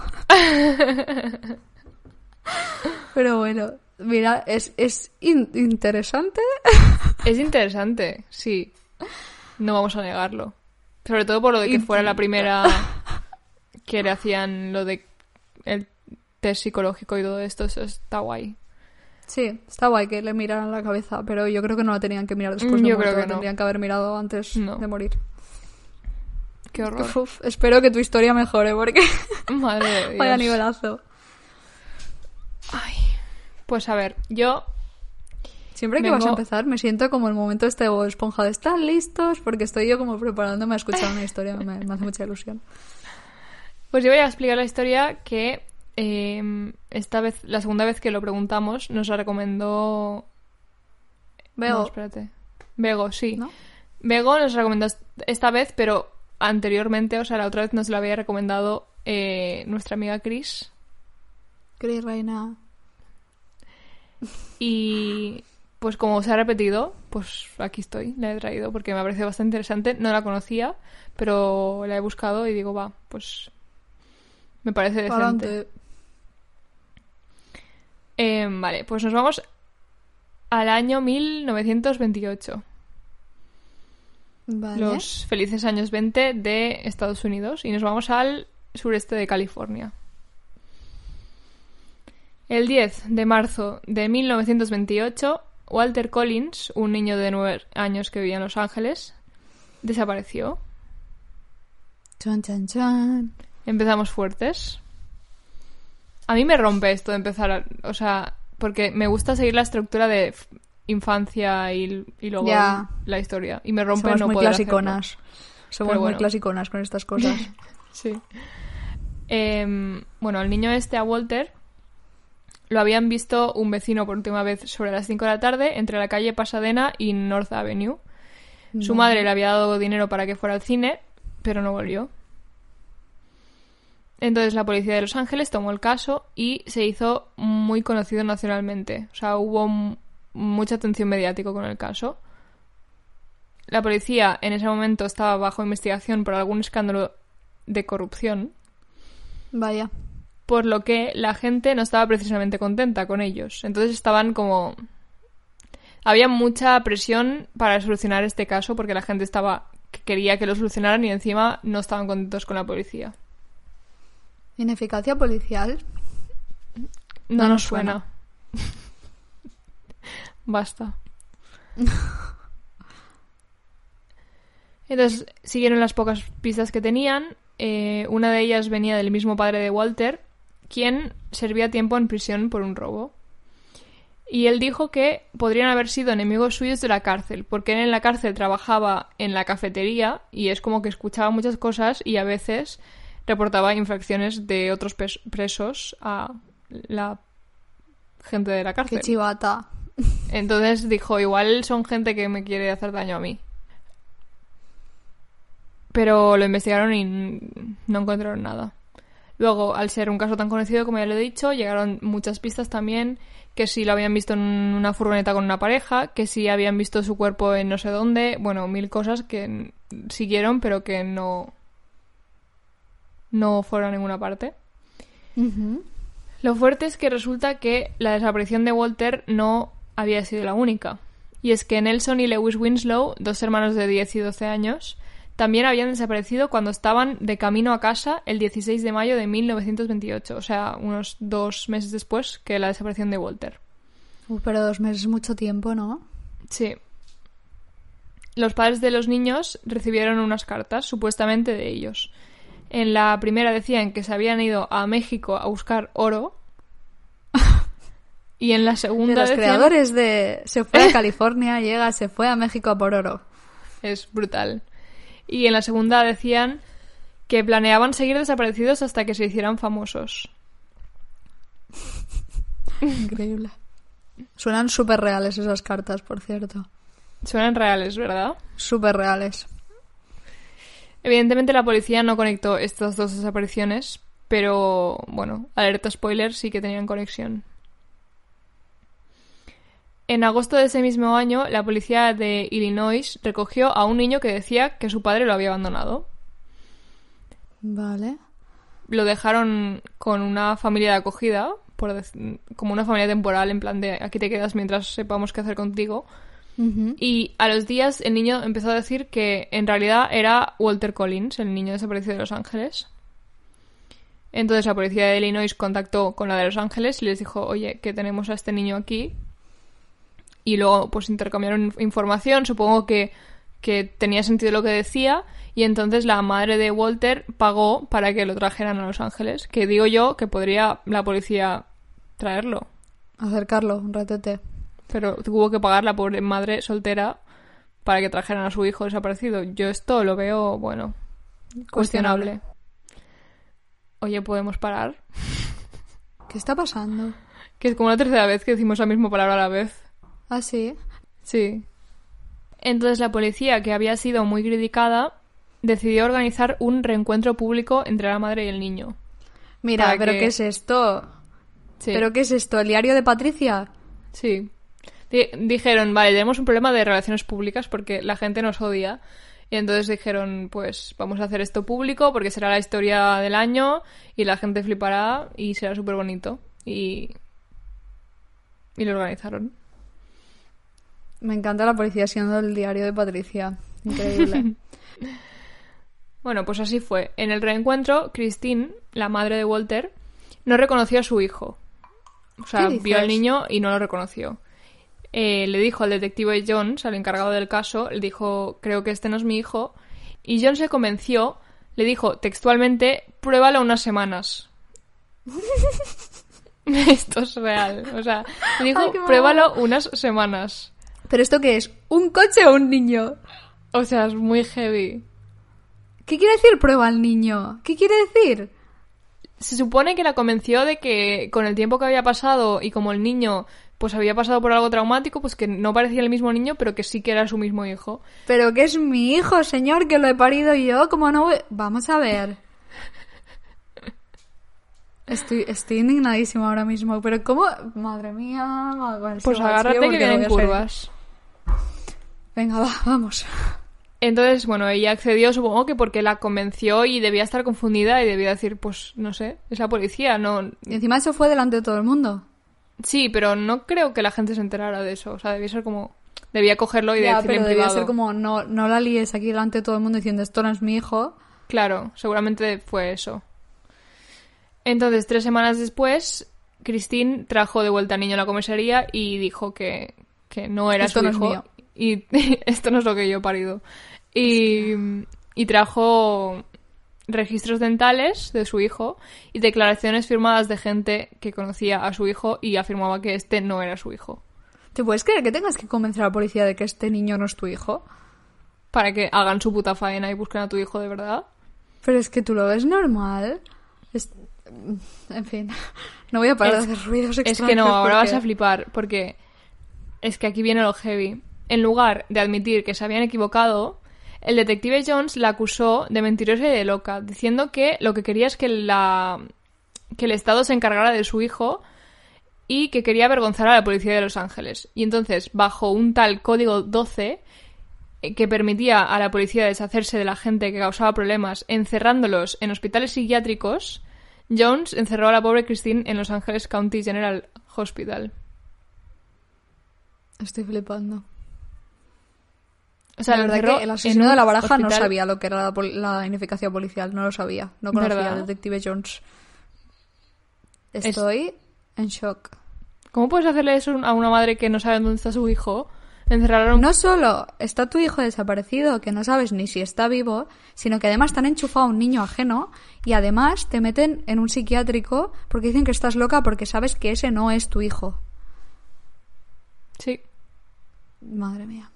S1: Pero bueno, mira, es, es in- interesante.
S2: Es interesante, sí. No vamos a negarlo. Sobre todo por lo de que fuera la primera que le hacían lo de el test psicológico y todo esto. Eso está guay.
S1: Sí, está guay que le miraran la cabeza, pero yo creo que no la tenían que mirar después
S2: Mm,
S1: de
S2: yo
S1: muerto,
S2: creo que
S1: la
S2: no.
S1: tendrían que haber mirado antes
S2: No.
S1: de morir.
S2: Qué horror.
S1: Uf, espero que tu historia mejore, porque (laughs)
S2: Madre de (laughs) Dios.
S1: vaya nivelazo.
S2: Ay. Pues a ver, yo
S1: Siempre que vas a
S2: Vengo-
S1: empezar me siento como el momento este de Esponja de ¿están listos? Porque estoy yo como preparándome a escuchar una historia, me, me hace mucha ilusión.
S2: Pues yo voy a explicar la historia que eh, esta vez, la segunda vez que lo preguntamos, nos la recomendó.
S1: Veo,
S2: No, espérate. Bego, sí.
S1: ¿no?
S2: Bego nos recomendó est- esta vez, pero anteriormente, o sea, la otra vez nos la había recomendado eh, nuestra amiga Chris.
S1: Cris Reina.
S2: Y pues como se ha repetido, pues aquí estoy, la he traído porque me ha parecido bastante interesante. No la conocía, pero la he buscado y digo, va, pues me parece decente. Eh, vale, pues nos vamos al año 1928.
S1: Vale.
S2: Los felices años 20 de Estados Unidos. Y nos vamos al sureste de California. El 10 de marzo de 1928, Walter Collins, un niño de 9 años que vivía en Los Ángeles, desapareció.
S1: Chan, chan, chan.
S2: Empezamos fuertes. A mí me rompe esto de empezar, a- o sea, porque me gusta seguir la estructura de infancia y, y luego la historia. Y me rompe
S1: Somos
S2: no
S1: muy
S2: poder
S1: clasiconas. Somos
S2: Pero
S1: muy
S2: bueno.
S1: clasiconas con estas cosas. (laughs)
S2: Sí. Em, bueno, el niño este, a Walter, lo habían visto un vecino por última vez sobre las 5 de la tarde entre la calle Pasadena y North Avenue. Su madre le había dado dinero para que fuera al cine, pero no volvió. Entonces la policía de Los Ángeles tomó el caso y se hizo muy conocido nacionalmente. O sea, hubo mucha atención mediática con el caso. La policía en ese momento estaba bajo investigación por algún escándalo de corrupción,
S1: Vaya.
S2: Por lo que la gente no estaba precisamente contenta con ellos. Entonces estaban como... Había mucha presión para solucionar este caso porque la gente estaba que quería que lo solucionaran y encima no estaban contentos con la policía.
S1: Ineficacia policial.
S2: No,
S1: No
S2: nos
S1: nos
S2: suena. (laughs) Basta. (laughs) Entonces siguieron las pocas pistas que tenían. Eh, una de ellas venía del mismo padre de Walter, quien servía tiempo en prisión por un robo. Y él dijo que podrían haber sido enemigos suyos de la cárcel, porque él en la cárcel trabajaba en la cafetería y es como que escuchaba muchas cosas y a veces reportaba infracciones de otros presos a la gente de la
S1: Qué
S2: cárcel.
S1: chivata. (laughs)
S2: Entonces dijo, igual son gente que me quiere hacer daño a mí. Pero lo investigaron y no encontraron nada. Luego, al ser un caso tan conocido, como ya lo he dicho, llegaron muchas pistas también, que si lo habían visto en una furgoneta con una pareja, que si habían visto su cuerpo en no sé dónde, bueno, mil cosas que siguieron, pero que no, no fueron a ninguna parte. Lo fuerte es que resulta que la desaparición de Walter no había sido la única. Y es que Nelson y Lewis Winslow, dos hermanos de 10 y 12 años, también habían desaparecido cuando estaban de camino a casa el 16 de mayo de 1928, o sea, unos dos meses después que la desaparición de Walter.
S1: Uh, pero dos meses es mucho tiempo, ¿no?
S2: Sí. Los padres de los niños recibieron unas cartas, supuestamente de ellos. En la primera decían que se habían ido a México a buscar oro. (laughs) y en la
S1: De
S2: segunda
S1: los
S2: decían-
S1: creadores de Se fue a (laughs) California, llega, se fue a México a por oro.
S2: Es brutal. Y en la segunda decían que planeaban seguir desaparecidos hasta que se hicieran famosos.
S1: Increíble. Suenan súper reales esas cartas, por cierto.
S2: Suenan reales, ¿verdad?
S1: Súper reales.
S2: Evidentemente la policía no conectó estas dos desapariciones, pero bueno, alerta spoiler, sí que tenían conexión. En agosto de ese mismo año, la policía de Illinois recogió a un niño que decía que su padre lo había abandonado.
S1: Vale.
S2: Lo dejaron con una familia de acogida, por como una familia temporal, en plan de aquí te quedas mientras sepamos qué hacer contigo. Y a los días el niño empezó a decir que en realidad era Walter Collins, el niño desaparecido de Los Ángeles. Entonces la policía de Illinois contactó con la de Los Ángeles y les dijo, oye, que tenemos a este niño aquí. Y luego pues intercambiaron información, supongo que, que tenía sentido lo que decía. Y entonces la madre de Walter pagó para que lo trajeran a Los Ángeles. Que digo yo que podría la policía traerlo.
S1: Acercarlo, un ratete.
S2: Pero tuvo que pagar la pobre madre soltera para que trajeran a su hijo desaparecido. Yo esto lo veo, bueno, cuestionable. Oye, ¿podemos parar?
S1: ¿Qué está pasando?
S2: Que es como la tercera vez que decimos la misma palabra a la vez.
S1: Ah, sí.
S2: Sí. Entonces la policía, que había sido muy criticada, decidió organizar un reencuentro público entre la madre y el niño.
S1: Mira, ¿pero
S2: que-
S1: qué es esto?
S2: Sí.
S1: ¿Pero qué es esto? ¿El diario de Patricia?
S2: Sí. Di- dijeron, vale, tenemos un problema de relaciones públicas porque la gente nos odia. Y entonces dijeron, pues vamos a hacer esto público porque será la historia del año y la gente flipará y será súper bonito. Y... Y lo organizaron.
S1: Me encanta la policía siendo el diario de Patricia. Increíble. (laughs)
S2: Bueno, pues así fue. En el reencuentro, Christine, la madre de Walter, no reconoció a su hijo. O sea,
S1: ¿Qué
S2: vio al niño y no lo reconoció. Eh, le dijo al detective Jones, al encargado del caso, le dijo, creo que este no es mi hijo. Y Jones se convenció, le dijo textualmente, pruébalo unas semanas. (laughs) (laughs) Esto es real. O sea, le dijo,
S1: Ay,
S2: pruébalo unas semanas.
S1: ¿Pero esto qué es? ¿Un coche o un niño?
S2: O sea, es muy heavy.
S1: ¿Qué quiere decir prueba al niño? ¿Qué quiere decir?
S2: Se supone que la convenció de que con el tiempo que había pasado y como el niño pues había pasado por algo traumático, pues que no parecía el mismo niño, pero que sí que era su mismo hijo.
S1: Pero que es mi hijo, señor, que lo he parido yo, como no... voy- Vamos a ver. Estoy, estoy indignadísima ahora mismo, pero ¿cómo? Madre mía.
S2: Pues agárrate que vienen curvas.
S1: Venga, va, (laughs) vamos.
S2: Entonces, bueno, ella accedió, supongo que porque la convenció y debía estar confundida y debía decir, pues, no sé, es la policía, no...
S1: Y encima eso fue delante de todo el mundo.
S2: Sí, pero no creo que la gente se enterara de eso. O sea, debía ser como... Debía cogerlo y
S1: Ya,
S2: decirle
S1: pero
S2: en
S1: debía
S2: privado.
S1: ser como, no, no la líes aquí delante de todo el mundo diciendo esto no es mi hijo.
S2: Claro, seguramente fue eso. Entonces, tres semanas después, Christine trajo de vuelta al niño a la comisaría y dijo que, que no era
S1: Esto
S2: su
S1: no
S2: hijo. Y (laughs) esto no es lo que yo he parido. Y, y trajo registros dentales de su hijo y declaraciones firmadas de gente que conocía a su hijo y afirmaba que este no era su hijo.
S1: ¿Te puedes creer que tengas que convencer a la policía de que este niño no es tu hijo?
S2: Para que hagan su puta faena y busquen a tu hijo de verdad.
S1: Pero es que tú lo ves normal. Es- En fin, no voy a parar
S2: Es-
S1: de hacer ruidos
S2: Es que no, ahora vas
S1: porque-
S2: a flipar, porque es que aquí viene lo heavy. En lugar de admitir que se habían equivocado, el detective Jones la acusó de mentirosa y de loca, diciendo que lo que quería es que, la, que el Estado se encargara de su hijo y que quería avergonzar a la policía de Los Ángeles. Y entonces, bajo un tal código 12, eh, que permitía a la policía deshacerse de la gente que causaba problemas encerrándolos en hospitales psiquiátricos, Jones encerró a la pobre Christine en Los Ángeles County General Hospital.
S1: Estoy flipando.
S2: O sea,
S1: la verdad que el asesino de la baraja no sabía lo que era la, pol- la ineficacia policial, no lo sabía. No conocía
S2: ¿Verdad?
S1: al detective Jones.
S2: Es-
S1: Estoy en shock.
S2: ¿Cómo puedes hacerle eso a una madre que no sabe dónde está su hijo? Encerrar a un...
S1: No solo está tu hijo desaparecido, que no sabes ni si está vivo, sino que además te han enchufado a un niño ajeno y además te meten en un psiquiátrico porque dicen que estás loca porque sabes que ese no es tu hijo.
S2: Sí.
S1: Madre mía.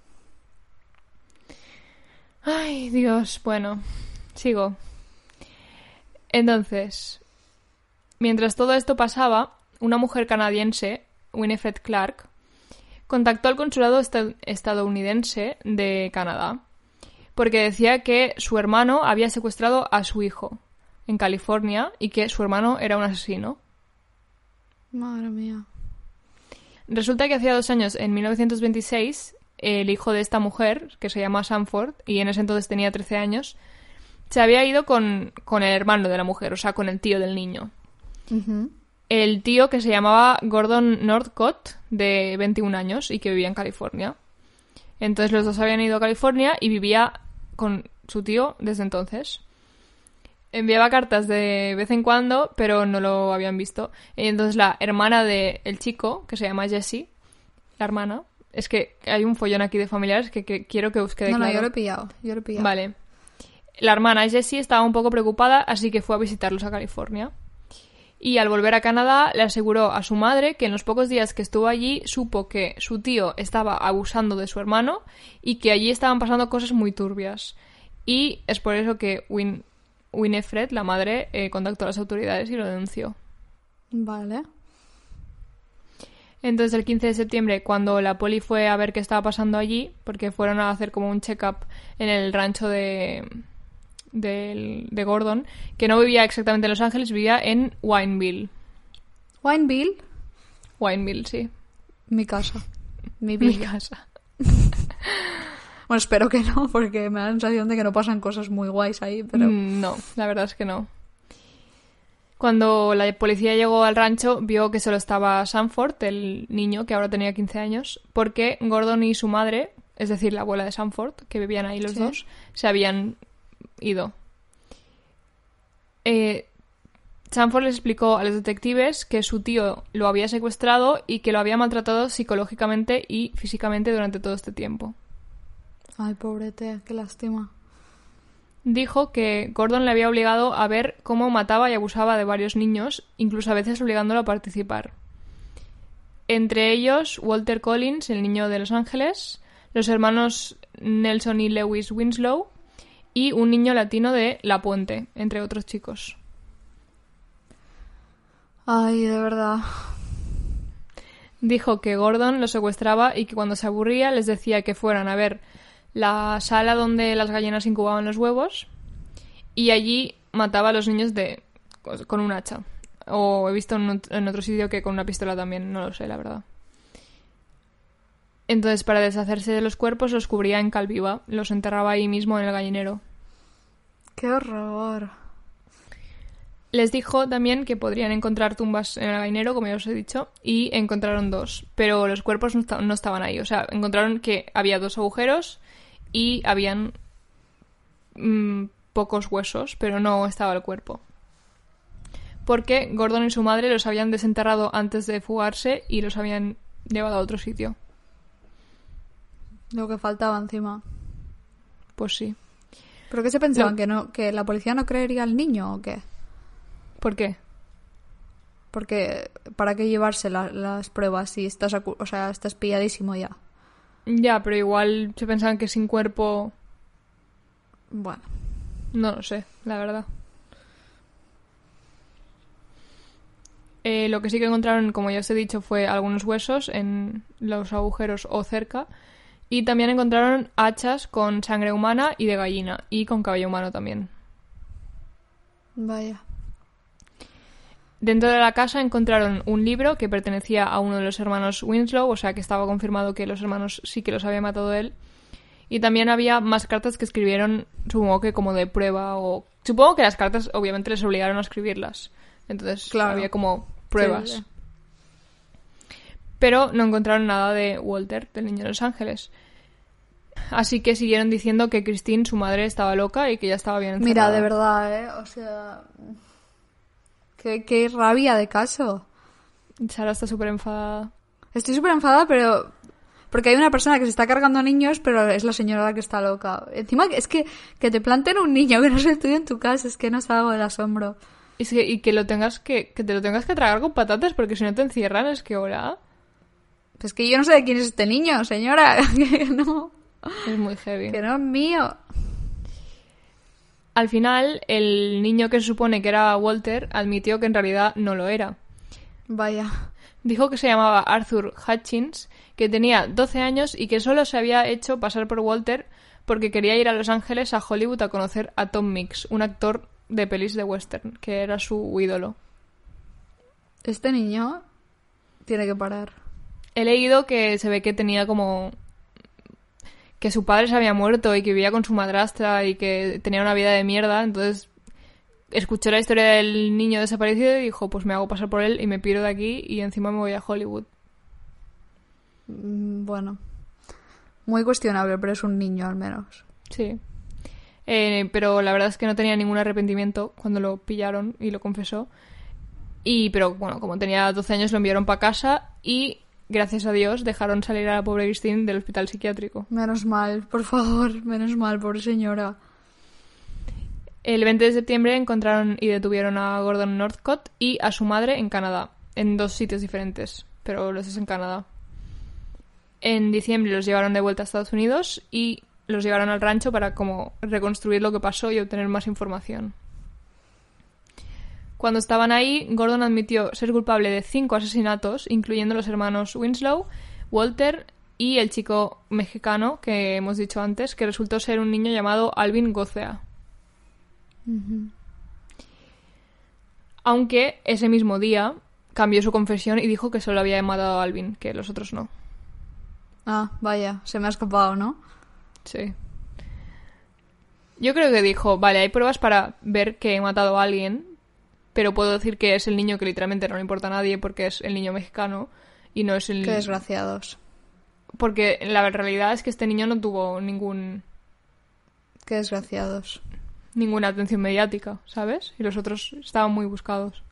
S2: Ay, Dios. Bueno, sigo. Entonces, mientras todo esto pasaba, una mujer canadiense, Winifred Clark, contactó al consulado esta- estadounidense de Canadá porque decía que su hermano había secuestrado a su hijo en California y que su hermano era un asesino.
S1: Madre mía.
S2: Resulta que hacía dos años, en 1926, el hijo de esta mujer, que se llama Sanford, y en ese entonces tenía 13 años, se había ido con, con el hermano de la mujer, o sea, con el tío del niño. El tío que se llamaba Gordon Northcott, de 21 años, y que vivía en California. Entonces los dos habían ido a California y vivía con su tío desde entonces. Enviaba cartas de vez en cuando, pero no lo habían visto. Y entonces la hermana del chico, que se llama Jessie, la hermana, es que hay un follón aquí de familiares que, que quiero que os quede
S1: No, no, yo lo he pillado. Yo lo he pillado.
S2: Vale. La hermana Jessie estaba un poco preocupada, así que fue a visitarlos a California. Y al volver a Canadá le aseguró a su madre que en los pocos días que estuvo allí supo que su tío estaba abusando de su hermano y que allí estaban pasando cosas muy turbias. Y es por eso que Win Winifred, la madre, eh, contactó a las autoridades y lo denunció.
S1: Vale.
S2: Entonces el 15 de septiembre, cuando la poli fue a ver qué estaba pasando allí, porque fueron a hacer como un check-up en el rancho de, del- de Gordon, que no vivía exactamente en Los Ángeles, vivía en Wineville.
S1: Wineville,
S2: Wineville, sí.
S1: mi casa. Mi
S2: Mi casa. (laughs)
S1: Bueno, espero que no, porque me da la sensación de que no pasan cosas muy guays ahí, pero...
S2: Mm, No, la verdad es que no. Cuando la policía llegó al rancho, vio que solo estaba Sanford, el niño que ahora tenía 15 años, porque Gordon y su madre, es decir, la abuela de Sanford, que vivían ahí los
S1: Sí.
S2: dos, se habían ido. Eh, Sanford les explicó a los detectives que su tío lo había secuestrado y que lo había maltratado psicológicamente y físicamente durante todo este tiempo.
S1: Ay, pobrete, qué lástima.
S2: Dijo que Gordon le había obligado a ver cómo mataba y abusaba de varios niños, incluso a veces obligándolo a participar. Entre ellos, Walter Collins, el niño de Los Ángeles, los hermanos Nelson y Lewis Winslow, y un niño latino de La Puente, entre otros chicos.
S1: Ay, de verdad.
S2: Dijo que Gordon los secuestraba y que cuando se aburría les decía que fueran a ver la sala donde las gallinas incubaban los huevos y allí mataba a los niños de con un hacha. O he visto en, ot- en otro sitio que con una pistola también, no lo sé, la verdad. Entonces, para deshacerse de los cuerpos, los cubría en cal viva. Los enterraba ahí mismo en el gallinero.
S1: ¡Qué horror!
S2: Les dijo también que podrían encontrar tumbas en el gallinero, como ya os he dicho, y encontraron dos, pero los cuerpos no estaban ahí. O sea, encontraron que había dos agujeros y habían mm, pocos huesos, pero no estaba el cuerpo. Porque Gordon y su madre los habían desenterrado antes de fugarse y los habían llevado a otro sitio.
S1: Lo que faltaba encima.
S2: Pues sí.
S1: ¿Pero qué se pensaban?
S2: Lo-
S1: ¿Que, no, ¿Que la policía no creería al niño o qué?
S2: ¿Por qué?
S1: Porque ¿para qué llevarse la- las pruebas si estás, o sea, estás pilladísimo ya?
S2: Ya, pero igual se pensaban que sin cuerpo...
S1: Bueno,
S2: No lo sé, la verdad. Eh, lo que sí que encontraron, como ya os he dicho, fue algunos huesos en los agujeros o cerca. Y también encontraron hachas con sangre humana y de gallina. Y con cabello humano también.
S1: vaya.
S2: Dentro de la casa encontraron un libro que pertenecía a uno de los hermanos Winslow, o sea que estaba confirmado que los hermanos sí que los había matado él. Y también había más cartas que escribieron, supongo que como de prueba o... Supongo que las cartas obviamente les obligaron a escribirlas. Entonces
S1: Claro.
S2: había como pruebas.
S1: Sí, sí.
S2: Pero no encontraron nada de Walter, del niño de los ángeles. Así que siguieron diciendo que Christine, su madre, estaba loca y que ya estaba bien
S1: Mira,
S2: encerrada.
S1: de verdad, ¿eh? O sea... Qué, qué rabia de caso.
S2: Sara está súper enfadada.
S1: Estoy súper enfadada, pero... Porque hay una persona que se está cargando niños, pero es la señora la que está loca. Encima, es que, que te planten un niño que no es el tuyo en tu casa, es que no salgo del asombro.
S2: Y, que, y que lo tengas que, que te lo tengas que tragar con patatas porque si no te encierran es que hola.
S1: Pues que yo no sé de quién es este niño, señora. (laughs) Que no,
S2: Es muy heavy.
S1: que no es mío.
S2: Al final, el niño que se supone que era Walter admitió que en realidad no lo era.
S1: Vaya.
S2: Dijo que se llamaba Arthur Hutchins, que tenía 12 años y que solo se había hecho pasar por Walter porque quería ir a Los Ángeles a Hollywood a conocer a Tom Mix, un actor de pelis de western, que era su ídolo.
S1: Este niño tiene que parar.
S2: He leído que se ve que tenía como que su padre se había muerto y que vivía con su madrastra y que tenía una vida de mierda, entonces escuchó la historia del niño desaparecido y dijo, pues me hago pasar por él y me piro de aquí y encima me voy a Hollywood.
S1: Mm, Bueno. Muy cuestionable, pero es un niño al menos.
S2: Sí. Eh, pero la verdad es que no tenía ningún arrepentimiento cuando lo pillaron y lo confesó. Y, pero bueno, como tenía 12 años lo enviaron para casa y, gracias a Dios, dejaron salir a la pobre Christine del hospital psiquiátrico.
S1: Menos mal, por favor, menos mal, pobre señora.
S2: El 20 de septiembre encontraron y detuvieron a Gordon Northcott y a su madre en Canadá, en dos sitios diferentes, pero los dos en Canadá. En diciembre los llevaron de vuelta a Estados Unidos y los llevaron al rancho para como reconstruir lo que pasó y obtener más información. Cuando estaban ahí, Gordon admitió ser culpable de cinco asesinatos, incluyendo los hermanos Winslow, Walter y el chico mexicano que hemos dicho antes, que resultó ser un niño llamado Alvin Gocea. Aunque ese mismo día cambió su confesión y dijo que solo había matado a Alvin, que los otros no.
S1: Ah, vaya, se me ha escapado, ¿no?
S2: Sí. Yo creo que dijo, vale, hay pruebas para ver que he matado a alguien, pero puedo decir que es el niño que literalmente no le importa a nadie porque es el niño mexicano y no es el...
S1: Qué desgraciados.
S2: Porque la realidad es que este niño no tuvo ningún
S1: Qué desgraciados.
S2: ninguna atención mediática, ¿sabes? Y los otros estaban muy buscados.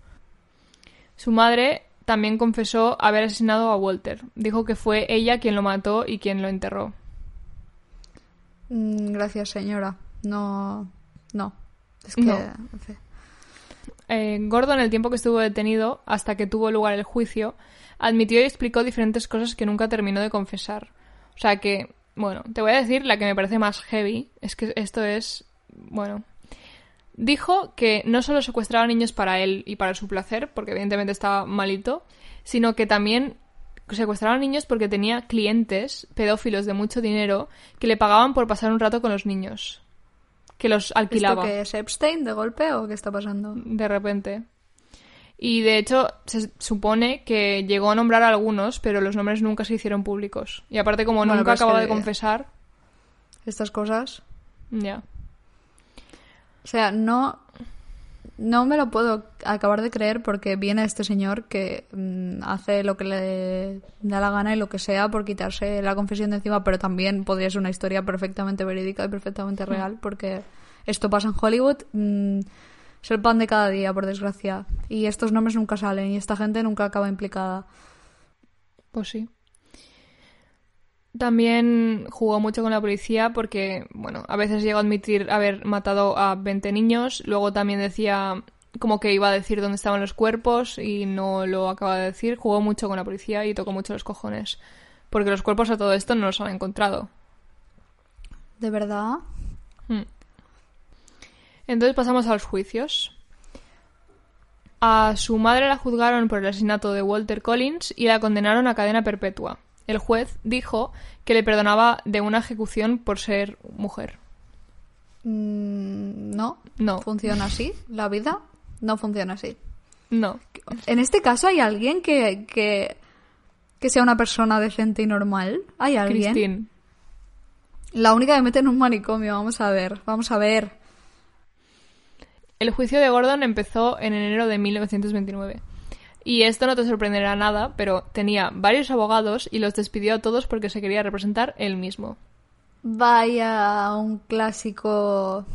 S2: Su madre también confesó haber asesinado a Walter. Dijo que fue ella quien lo mató y quien lo enterró.
S1: Mm, Gracias, señora. No. No. Es que.
S2: No.
S1: en fin.
S2: Eh, Gordon, el tiempo que estuvo detenido hasta que tuvo lugar el juicio, admitió y explicó diferentes cosas que nunca terminó de confesar. O sea que, bueno, te voy a decir la que me parece más heavy. Es que esto es, bueno. Dijo que no solo secuestraba niños para él y para su placer, porque evidentemente estaba malito, sino que también secuestraba niños porque tenía clientes pedófilos de mucho dinero que le pagaban por pasar un rato con los niños. Que los
S1: ¿Esto
S2: alquilaba
S1: qué es Epstein de golpe o qué está pasando?
S2: de repente. Y de hecho, se supone que llegó a nombrar a algunos, pero los nombres nunca se hicieron públicos. Y aparte, como
S1: Bueno,
S2: nunca acababa
S1: que-
S2: de confesar,
S1: Estas cosas.
S2: ya.
S1: O sea, no. No me lo puedo acabar de creer porque viene este señor que mm, hace lo que le da la gana y lo que sea por quitarse la confesión de encima, pero también podría ser una historia perfectamente verídica y perfectamente real porque esto pasa en Hollywood. mm, es el pan de cada día, por desgracia. Y estos nombres nunca salen y esta gente nunca acaba implicada.
S2: Pues sí. También jugó mucho con la policía porque, bueno, a veces llegó a admitir haber matado a 20 niños. Luego también decía como que iba a decir dónde estaban los cuerpos y no lo acaba de decir. Jugó mucho con la policía y tocó mucho los cojones. Porque los cuerpos a todo esto no los han encontrado.
S1: ¿De verdad?
S2: Mm. Entonces pasamos a los juicios. A su madre la juzgaron por el asesinato de Walter Collins y la condenaron a cadena perpetua. El juez dijo que le perdonaba de una ejecución por ser mujer.
S1: Mm, no.
S2: No,
S1: ¿Funciona así? ¿La vida? No funciona así.
S2: no.
S1: En este caso hay alguien que, que, que sea una persona decente y normal. ¿Hay alguien?
S2: Christine.
S1: La única que mete en un manicomio. Vamos a ver, vamos a ver.
S2: El juicio de Gordon empezó en enero de 1929. Y esto no te sorprenderá nada, pero tenía varios abogados y los despidió a todos porque se quería representar él mismo.
S1: Vaya, un clásico.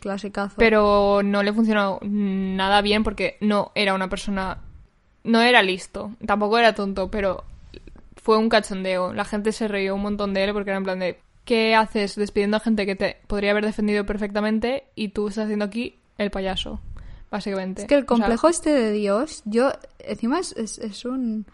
S1: Clasicazo.
S2: Pero no le funcionó nada bien porque no era una persona. No era listo, tampoco era tonto, pero fue un cachondeo. La gente se reía un montón de él porque era en plan de. ¿Qué haces despidiendo a gente que te podría haber defendido perfectamente y tú estás haciendo aquí el payaso? Básicamente.
S1: Es que el
S2: O sea,
S1: complejo este de Dios, yo. Encima es, es, es un.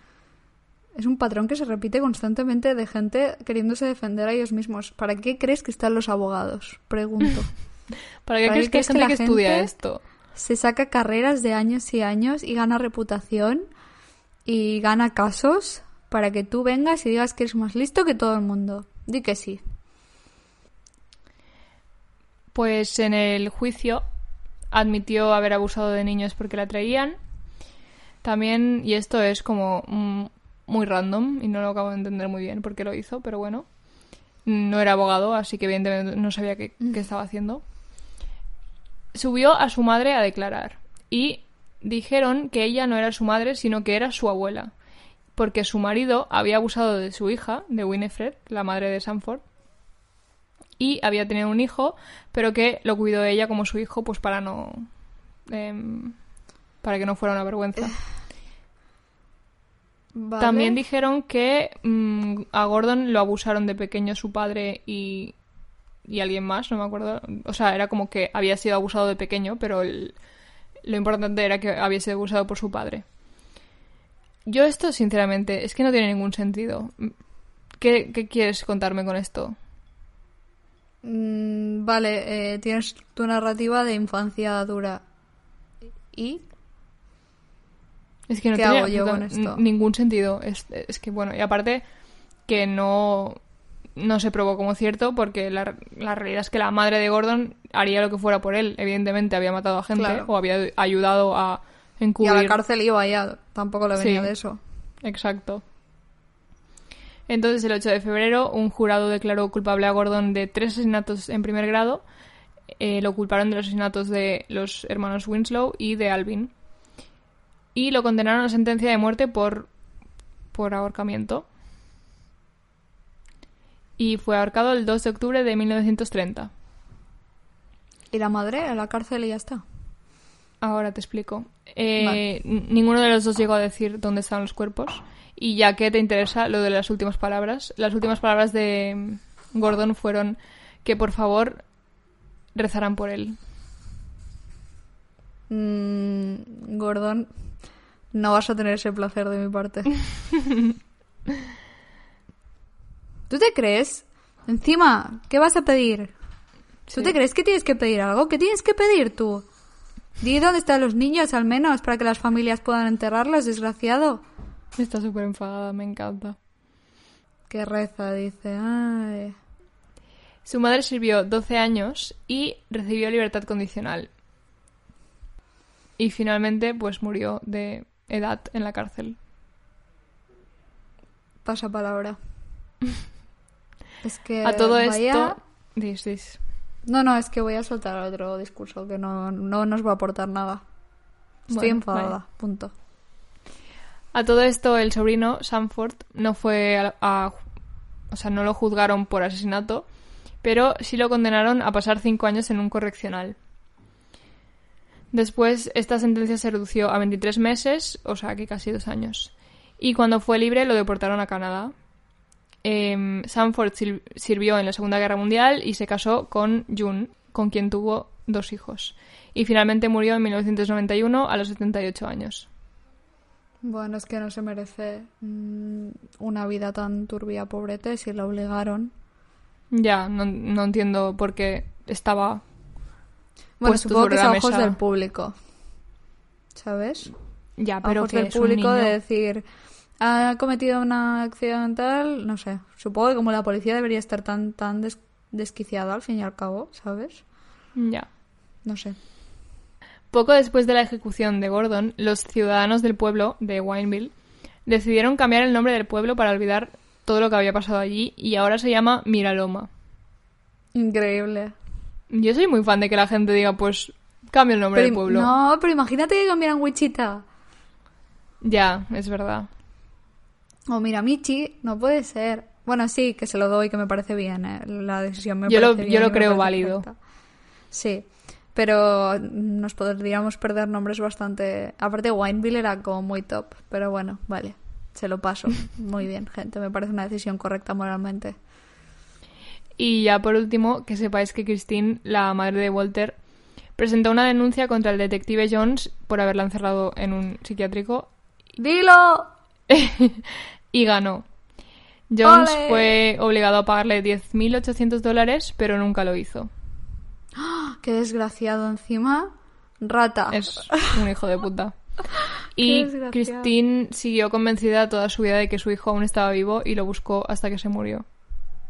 S1: Es un patrón que se repite constantemente de gente queriéndose defender a ellos mismos. ¿Para qué crees que están los abogados? Pregunto. (laughs)
S2: ¿Para qué
S1: ¿para
S2: crees que hay
S1: crees que
S2: gente
S1: la
S2: que estudia
S1: gente-
S2: esto?
S1: se saca carreras de años y años y gana reputación y gana casos para que tú vengas y digas que eres más listo que todo el mundo. Di que sí.
S2: Pues en el juicio admitió haber abusado de niños porque la traían. También, y esto es como mm, muy random y no lo acabo de entender muy bien por qué lo hizo, pero bueno. No era abogado, así que evidentemente no sabía qué, qué estaba haciendo. Subió a su madre a declarar y dijeron que ella no era su madre, sino que era su abuela, porque su marido había abusado de su hija, de Winifred, la madre de Sanford, y había tenido un hijo, pero que lo cuidó ella como su hijo, pues para no. em, para que no fuera una vergüenza.
S1: Vale.
S2: También dijeron que mm, a Gordon lo abusaron de pequeño su padre y, y alguien más, no me acuerdo. O sea, era como que había sido abusado de pequeño, pero el- lo importante era que había sido abusado por su padre. Yo esto, sinceramente, es que no tiene ningún sentido. ¿Qué, qué quieres contarme con esto?
S1: Mm, vale, eh, tienes tu narrativa de infancia dura. ¿Y?
S2: Es que no
S1: ¿Qué
S2: tiene
S1: hago yo con esto?
S2: ningún sentido. Es, es que, bueno, y aparte que no, no se probó como cierto porque la, la realidad es que la madre de Gordon haría lo que fuera por él. Evidentemente había matado a gente
S1: Claro.
S2: o había ayudado a
S1: Y
S2: encubrir.
S1: a la cárcel iba ya. Tampoco le venía
S2: Sí.
S1: de eso.
S2: Exacto. Entonces, el 8 de febrero, un jurado declaró culpable a Gordon de tres asesinatos en primer grado. Eh, lo culparon de los asesinatos de los hermanos Winslow y de Alvin. Y lo condenaron a sentencia de muerte por, por ahorcamiento. Y fue ahorcado el 2 de octubre de 1930.
S1: Y la madre a la cárcel y ya está.
S2: Ahora te explico. Eh,
S1: Vale.
S2: Ninguno de los dos llegó a decir dónde estaban los cuerpos. Y ya que te interesa lo de las últimas palabras, las últimas palabras de mm, Gordon fueron que por favor rezaran por él.
S1: Mm, Gordon, no vas a tener ese placer de mi parte. (laughs) ¿Tú te crees? Encima, ¿qué vas a pedir? ¿Tú
S2: Sí.
S1: te crees que tienes que pedir algo? ¿Qué tienes que pedir tú? Di dónde están los niños, al menos, para que las familias puedan enterrarlos, desgraciado.
S2: Está súper enfadada, me encanta.
S1: Que reza, dice. Ay.
S2: Su madre sirvió 12 años y recibió libertad condicional. y finalmente pues murió de edad en la cárcel.
S1: Pasa palabra. (laughs) es que.
S2: A todo
S1: vaya-
S2: esto... Dis, dis.
S1: No, no, es que voy a soltar otro discurso que no, no nos va a aportar nada. Estoy
S2: Bueno,
S1: enfadada,
S2: vale.
S1: punto.
S2: A todo esto, el sobrino, Sanford, no fue a, a- O sea, no lo juzgaron por asesinato, pero sí lo condenaron a pasar cinco años en un correccional. Después, esta sentencia se redució a 23 meses, o sea, que casi dos años. Y cuando fue libre, lo deportaron a Canadá. Em, Sanford sir- sirvió en la Segunda Guerra Mundial y se casó con June, con quien tuvo dos hijos. Y finalmente murió en 1991 a los 78 años.
S1: Bueno, es que no se merece mm, una vida tan turbia, pobrete, si la obligaron.
S2: Ya, no, no entiendo por qué estaba.
S1: Bueno, supongo que es a ojos del público. ¿Sabes?
S2: Ya,
S1: A
S2: pero
S1: ojos
S2: que
S1: del
S2: es un
S1: público
S2: niño.
S1: de decir, ha cometido una accidental, no sé. Supongo que como la policía debería estar tan, tan des- desquiciada al fin y al cabo, ¿sabes?
S2: Ya.
S1: No sé.
S2: Poco después de la ejecución de Gordon, los ciudadanos del pueblo de Wineville decidieron cambiar el nombre del pueblo para olvidar todo lo que había pasado allí y ahora se llama Miraloma.
S1: Increíble.
S2: Yo soy muy fan de que la gente diga, pues, cambio el nombre
S1: Pero
S2: del pueblo.
S1: No, pero imagínate que cambiaran Wichita.
S2: Ya, es verdad.
S1: O Miramichi, no puede ser. Bueno, sí, que se lo doy, que me parece bien. eh, La decisión me
S2: Yo lo-
S1: parece
S2: yo
S1: bien
S2: lo
S1: y me
S2: creo válido.
S1: perfecta. Sí, pero nos podríamos perder nombres bastante... Aparte, Wineville era como muy top, pero bueno, vale, se lo paso. (laughs) Muy bien, gente, me parece una decisión correcta moralmente.
S2: Y ya por último, que sepáis que Christine, la madre de Walter, presentó una denuncia contra el detective Jones por haberla encerrado en un psiquiátrico
S1: ¡Dilo! (laughs)
S2: y ganó. Jones fue obligado a pagarle 10.800 dólares, pero nunca lo hizo.
S1: ¡Qué desgraciado encima! Rata.
S2: Es un hijo de puta. (laughs) Y. Christine siguió convencida toda su vida de que su hijo aún estaba vivo y lo buscó hasta que se murió.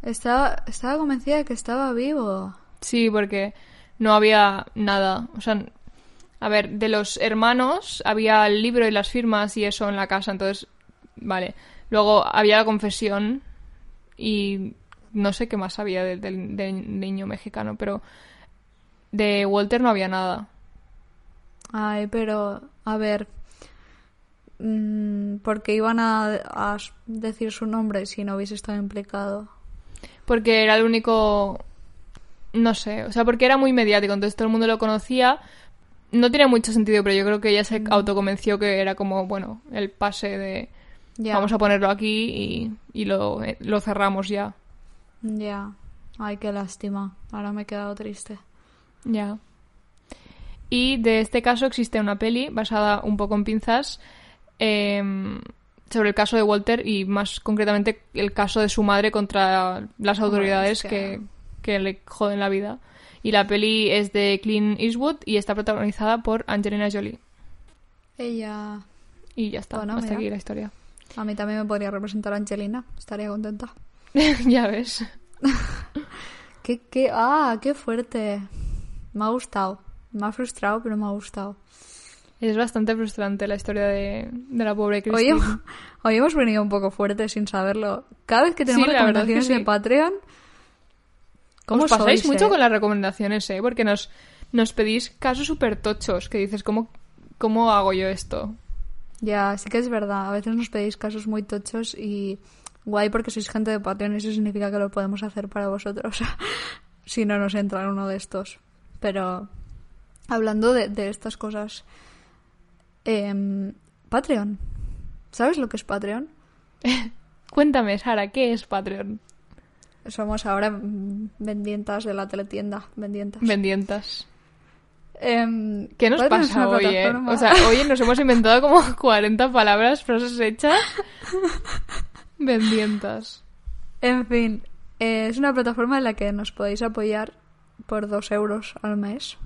S1: Estaba, estaba convencida de que estaba vivo.
S2: Sí, porque no había nada. O sea, a ver, de los hermanos había el libro y las firmas y eso en la casa, entonces, vale. Luego había la confesión y no sé qué más había del, del- del niño mexicano, pero de Walter no había nada.
S1: Ay, pero, a ver, mm, porque iban a, decir su nombre si no hubiese estado implicado.
S2: Porque era el único... No sé, o sea, porque era muy mediático, entonces todo el mundo lo conocía. No tiene mucho sentido, pero yo creo que ella se autoconvenció que era como, bueno, el pase de... Vamos a ponerlo aquí y, y lo, eh, lo cerramos ya.
S1: ya. Ay, qué lástima. Ahora me he quedado triste.
S2: Ya. Y de este caso existe una peli basada un poco en pinzas em, sobre el caso de Walter y más concretamente el caso de su madre contra las autoridades
S1: es que-
S2: que... que le joden la vida. Y la peli es de Clint Eastwood y está protagonizada por Angelina Jolie.
S1: Ella...
S2: Y ya está,
S1: Bueno,
S2: hasta
S1: mira.
S2: aquí la historia.
S1: A mí también me podría representar Angelina. Estaría contenta. (laughs)
S2: ya ves. (laughs)
S1: ¿Qué, qué? Ah, qué fuerte. Me ha gustado. Me ha frustrado, pero me ha gustado.
S2: Es bastante frustrante la historia de, de la pobre
S1: Hoy, hemos- (laughs) hoy hemos venido un poco fuertes sin saberlo. Cada vez que tenemos
S2: Sí, la verdad es que
S1: recomendaciones
S2: sí.
S1: de Patreon... ¿Cómo
S2: Os pasáis
S1: sois,
S2: mucho
S1: eh?
S2: con las recomendaciones, ¿eh? Porque nos, nos pedís casos súper tochos que dices, ¿cómo, ¿cómo hago yo esto?
S1: Ya, sí que es verdad. A veces nos pedís casos muy tochos y guay porque sois gente de Patreon y eso significa que lo podemos hacer para vosotros. (laughs) si no nos entra en uno de estos. Pero hablando de, de estas cosas, em, Patreon. ¿Sabes lo que es Patreon? (laughs)
S2: Cuéntame, Sara, ¿qué es Patreon?
S1: Somos ahora vendientas de la teletienda. Vendientas.
S2: Vendientas.
S1: Em,
S2: ¿Qué nos pasa hoy, eh? O sea, hoy nos hemos inventado como (laughs) 40 palabras, frases hechas. (laughs) Vendientas.
S1: En fin, eh, es una plataforma en la que nos podéis apoyar por dos euros al mes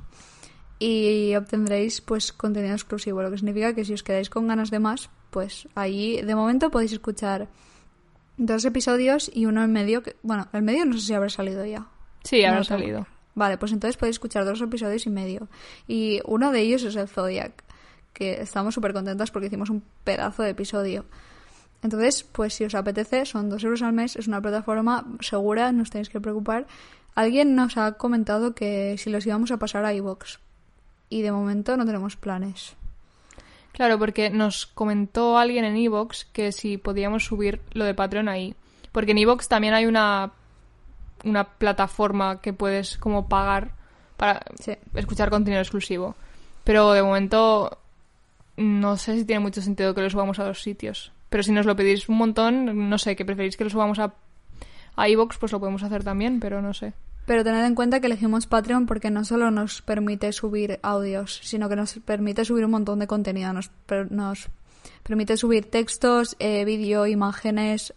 S1: y obtendréis pues contenido exclusivo, lo que significa que si os quedáis con ganas de más, pues ahí de momento podéis escuchar dos episodios y uno en medio, que, bueno, el medio no sé si habrá salido ya.
S2: Sí, habrá
S1: No,
S2: salido.
S1: Vale, pues entonces podéis escuchar dos episodios y medio. Y uno de ellos es el Zodiac. que estamos súper contentas porque hicimos un pedazo de episodio. Entonces, pues si os apetece, son dos euros al mes, es una plataforma segura, no os tenéis que preocupar. Alguien nos ha comentado que si los íbamos a pasar a iVoox. Y de momento no tenemos planes.
S2: Claro, porque nos comentó alguien en Evox que si podíamos subir lo de Patreon ahí. Porque en Evox también hay una, una plataforma que puedes como pagar para
S1: Sí.
S2: escuchar contenido exclusivo. Pero de momento no sé si tiene mucho sentido que lo subamos a dos sitios. Pero si nos lo pedís un montón, no sé, que preferís que lo subamos a, a pues lo podemos hacer también, pero no sé.
S1: Pero tened en cuenta que elegimos Patreon porque no solo nos permite subir audios, sino que nos permite subir un montón de contenido. Nos, per- nos permite subir textos, eh, vídeo, imágenes,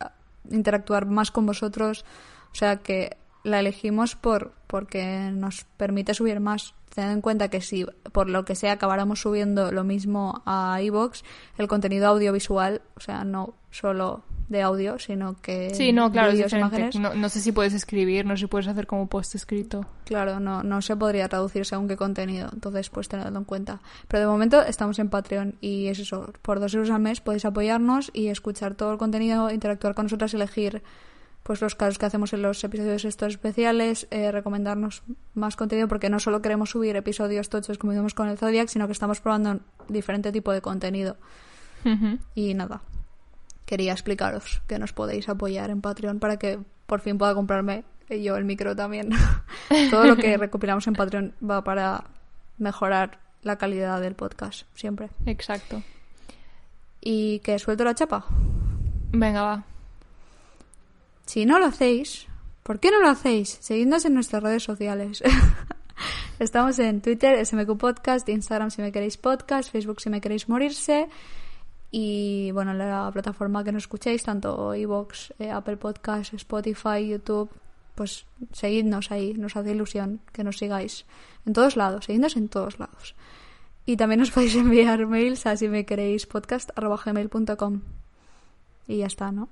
S1: interactuar más con vosotros. O sea que la elegimos por porque nos permite subir más. Tened en cuenta que si por lo que sea acabáramos subiendo lo mismo a iVoox, el contenido audiovisual, o sea, no solo de audio, sino que
S2: Sí, no, claro,
S1: imágenes,
S2: No, no sé si puedes escribir, no sé si puedes hacer como post escrito.
S1: Claro, no, no se podría traducir según qué contenido, entonces pues tenedlo en cuenta. Pero de momento estamos en Patreon y es eso, por dos euros al mes podéis apoyarnos y escuchar todo el contenido, interactuar con nosotras, elegir pues los casos que hacemos en los episodios estos especiales, eh, recomendarnos más contenido porque no solo queremos subir episodios tochos como hicimos con el Zodiac, sino que estamos probando diferente tipo de contenido. Y nada, quería explicaros que nos podéis apoyar en Patreon para que por fin pueda comprarme yo el micro también. (laughs) Todo lo que (laughs) recopilamos en Patreon va para mejorar la calidad del podcast, siempre.
S2: Exacto.
S1: ¿Y que suelto la chapa?
S2: Venga, va.
S1: Si no lo hacéis, ¿por qué no lo hacéis? Seguidnos en nuestras redes sociales. (laughs) Estamos en Twitter, SMQ Podcast, Instagram si me queréis podcast, Facebook si me queréis morirse. Y bueno, la plataforma que nos escuchéis, tanto Evox, eh, Apple Podcast, Spotify, YouTube, pues seguidnos ahí, nos hace ilusión que nos sigáis en todos lados, seguidnos en todos lados. Y también os (laughs) podéis enviar mails a si me queréis podcast.gmail.com. Y ya está, ¿no?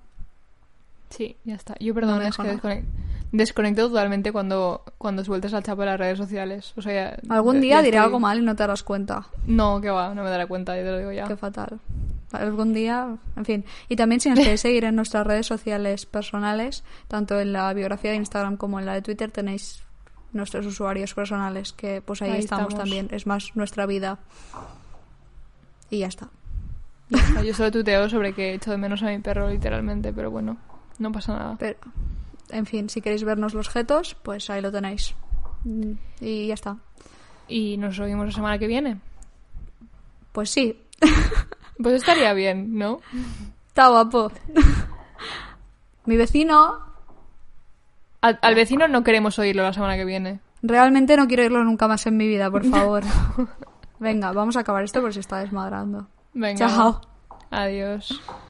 S2: Sí, ya está. Yo perdón,
S1: No
S2: es que desconecto totalmente cuando, cuando sueltes al chapa en las redes sociales. O sea, ya-
S1: Algún día
S2: ya
S1: diré
S2: estoy-
S1: algo mal y no te darás cuenta.
S2: No, que va, no me daré cuenta, yo te lo digo ya.
S1: Qué fatal. Algún día, en fin. Y también si nos queréis seguir en nuestras redes sociales personales, tanto en la biografía de Instagram como en la de Twitter, tenéis nuestros usuarios personales, que pues ahí,
S2: Ahí
S1: estamos,
S2: estamos.
S1: también. Es más nuestra vida. Y
S2: ya está. Yo solo tuteo sobre que echo de menos a mi perro, literalmente, pero bueno, no pasa nada.
S1: Pero, en fin, si queréis vernos los jetos, pues ahí lo tenéis. Mm, Y ya está.
S2: Y nos oímos la semana que viene.
S1: Pues sí, (laughs)
S2: Pues estaría bien, ¿no?
S1: está guapo. (laughs) Mi vecino
S2: Al, al vecino no queremos oírlo la semana que viene.
S1: Realmente no quiero irlo nunca más en mi vida, por (laughs) favor. Venga, vamos a acabar esto porque se está desmadrando.
S2: Venga.
S1: Chao.
S2: Adiós.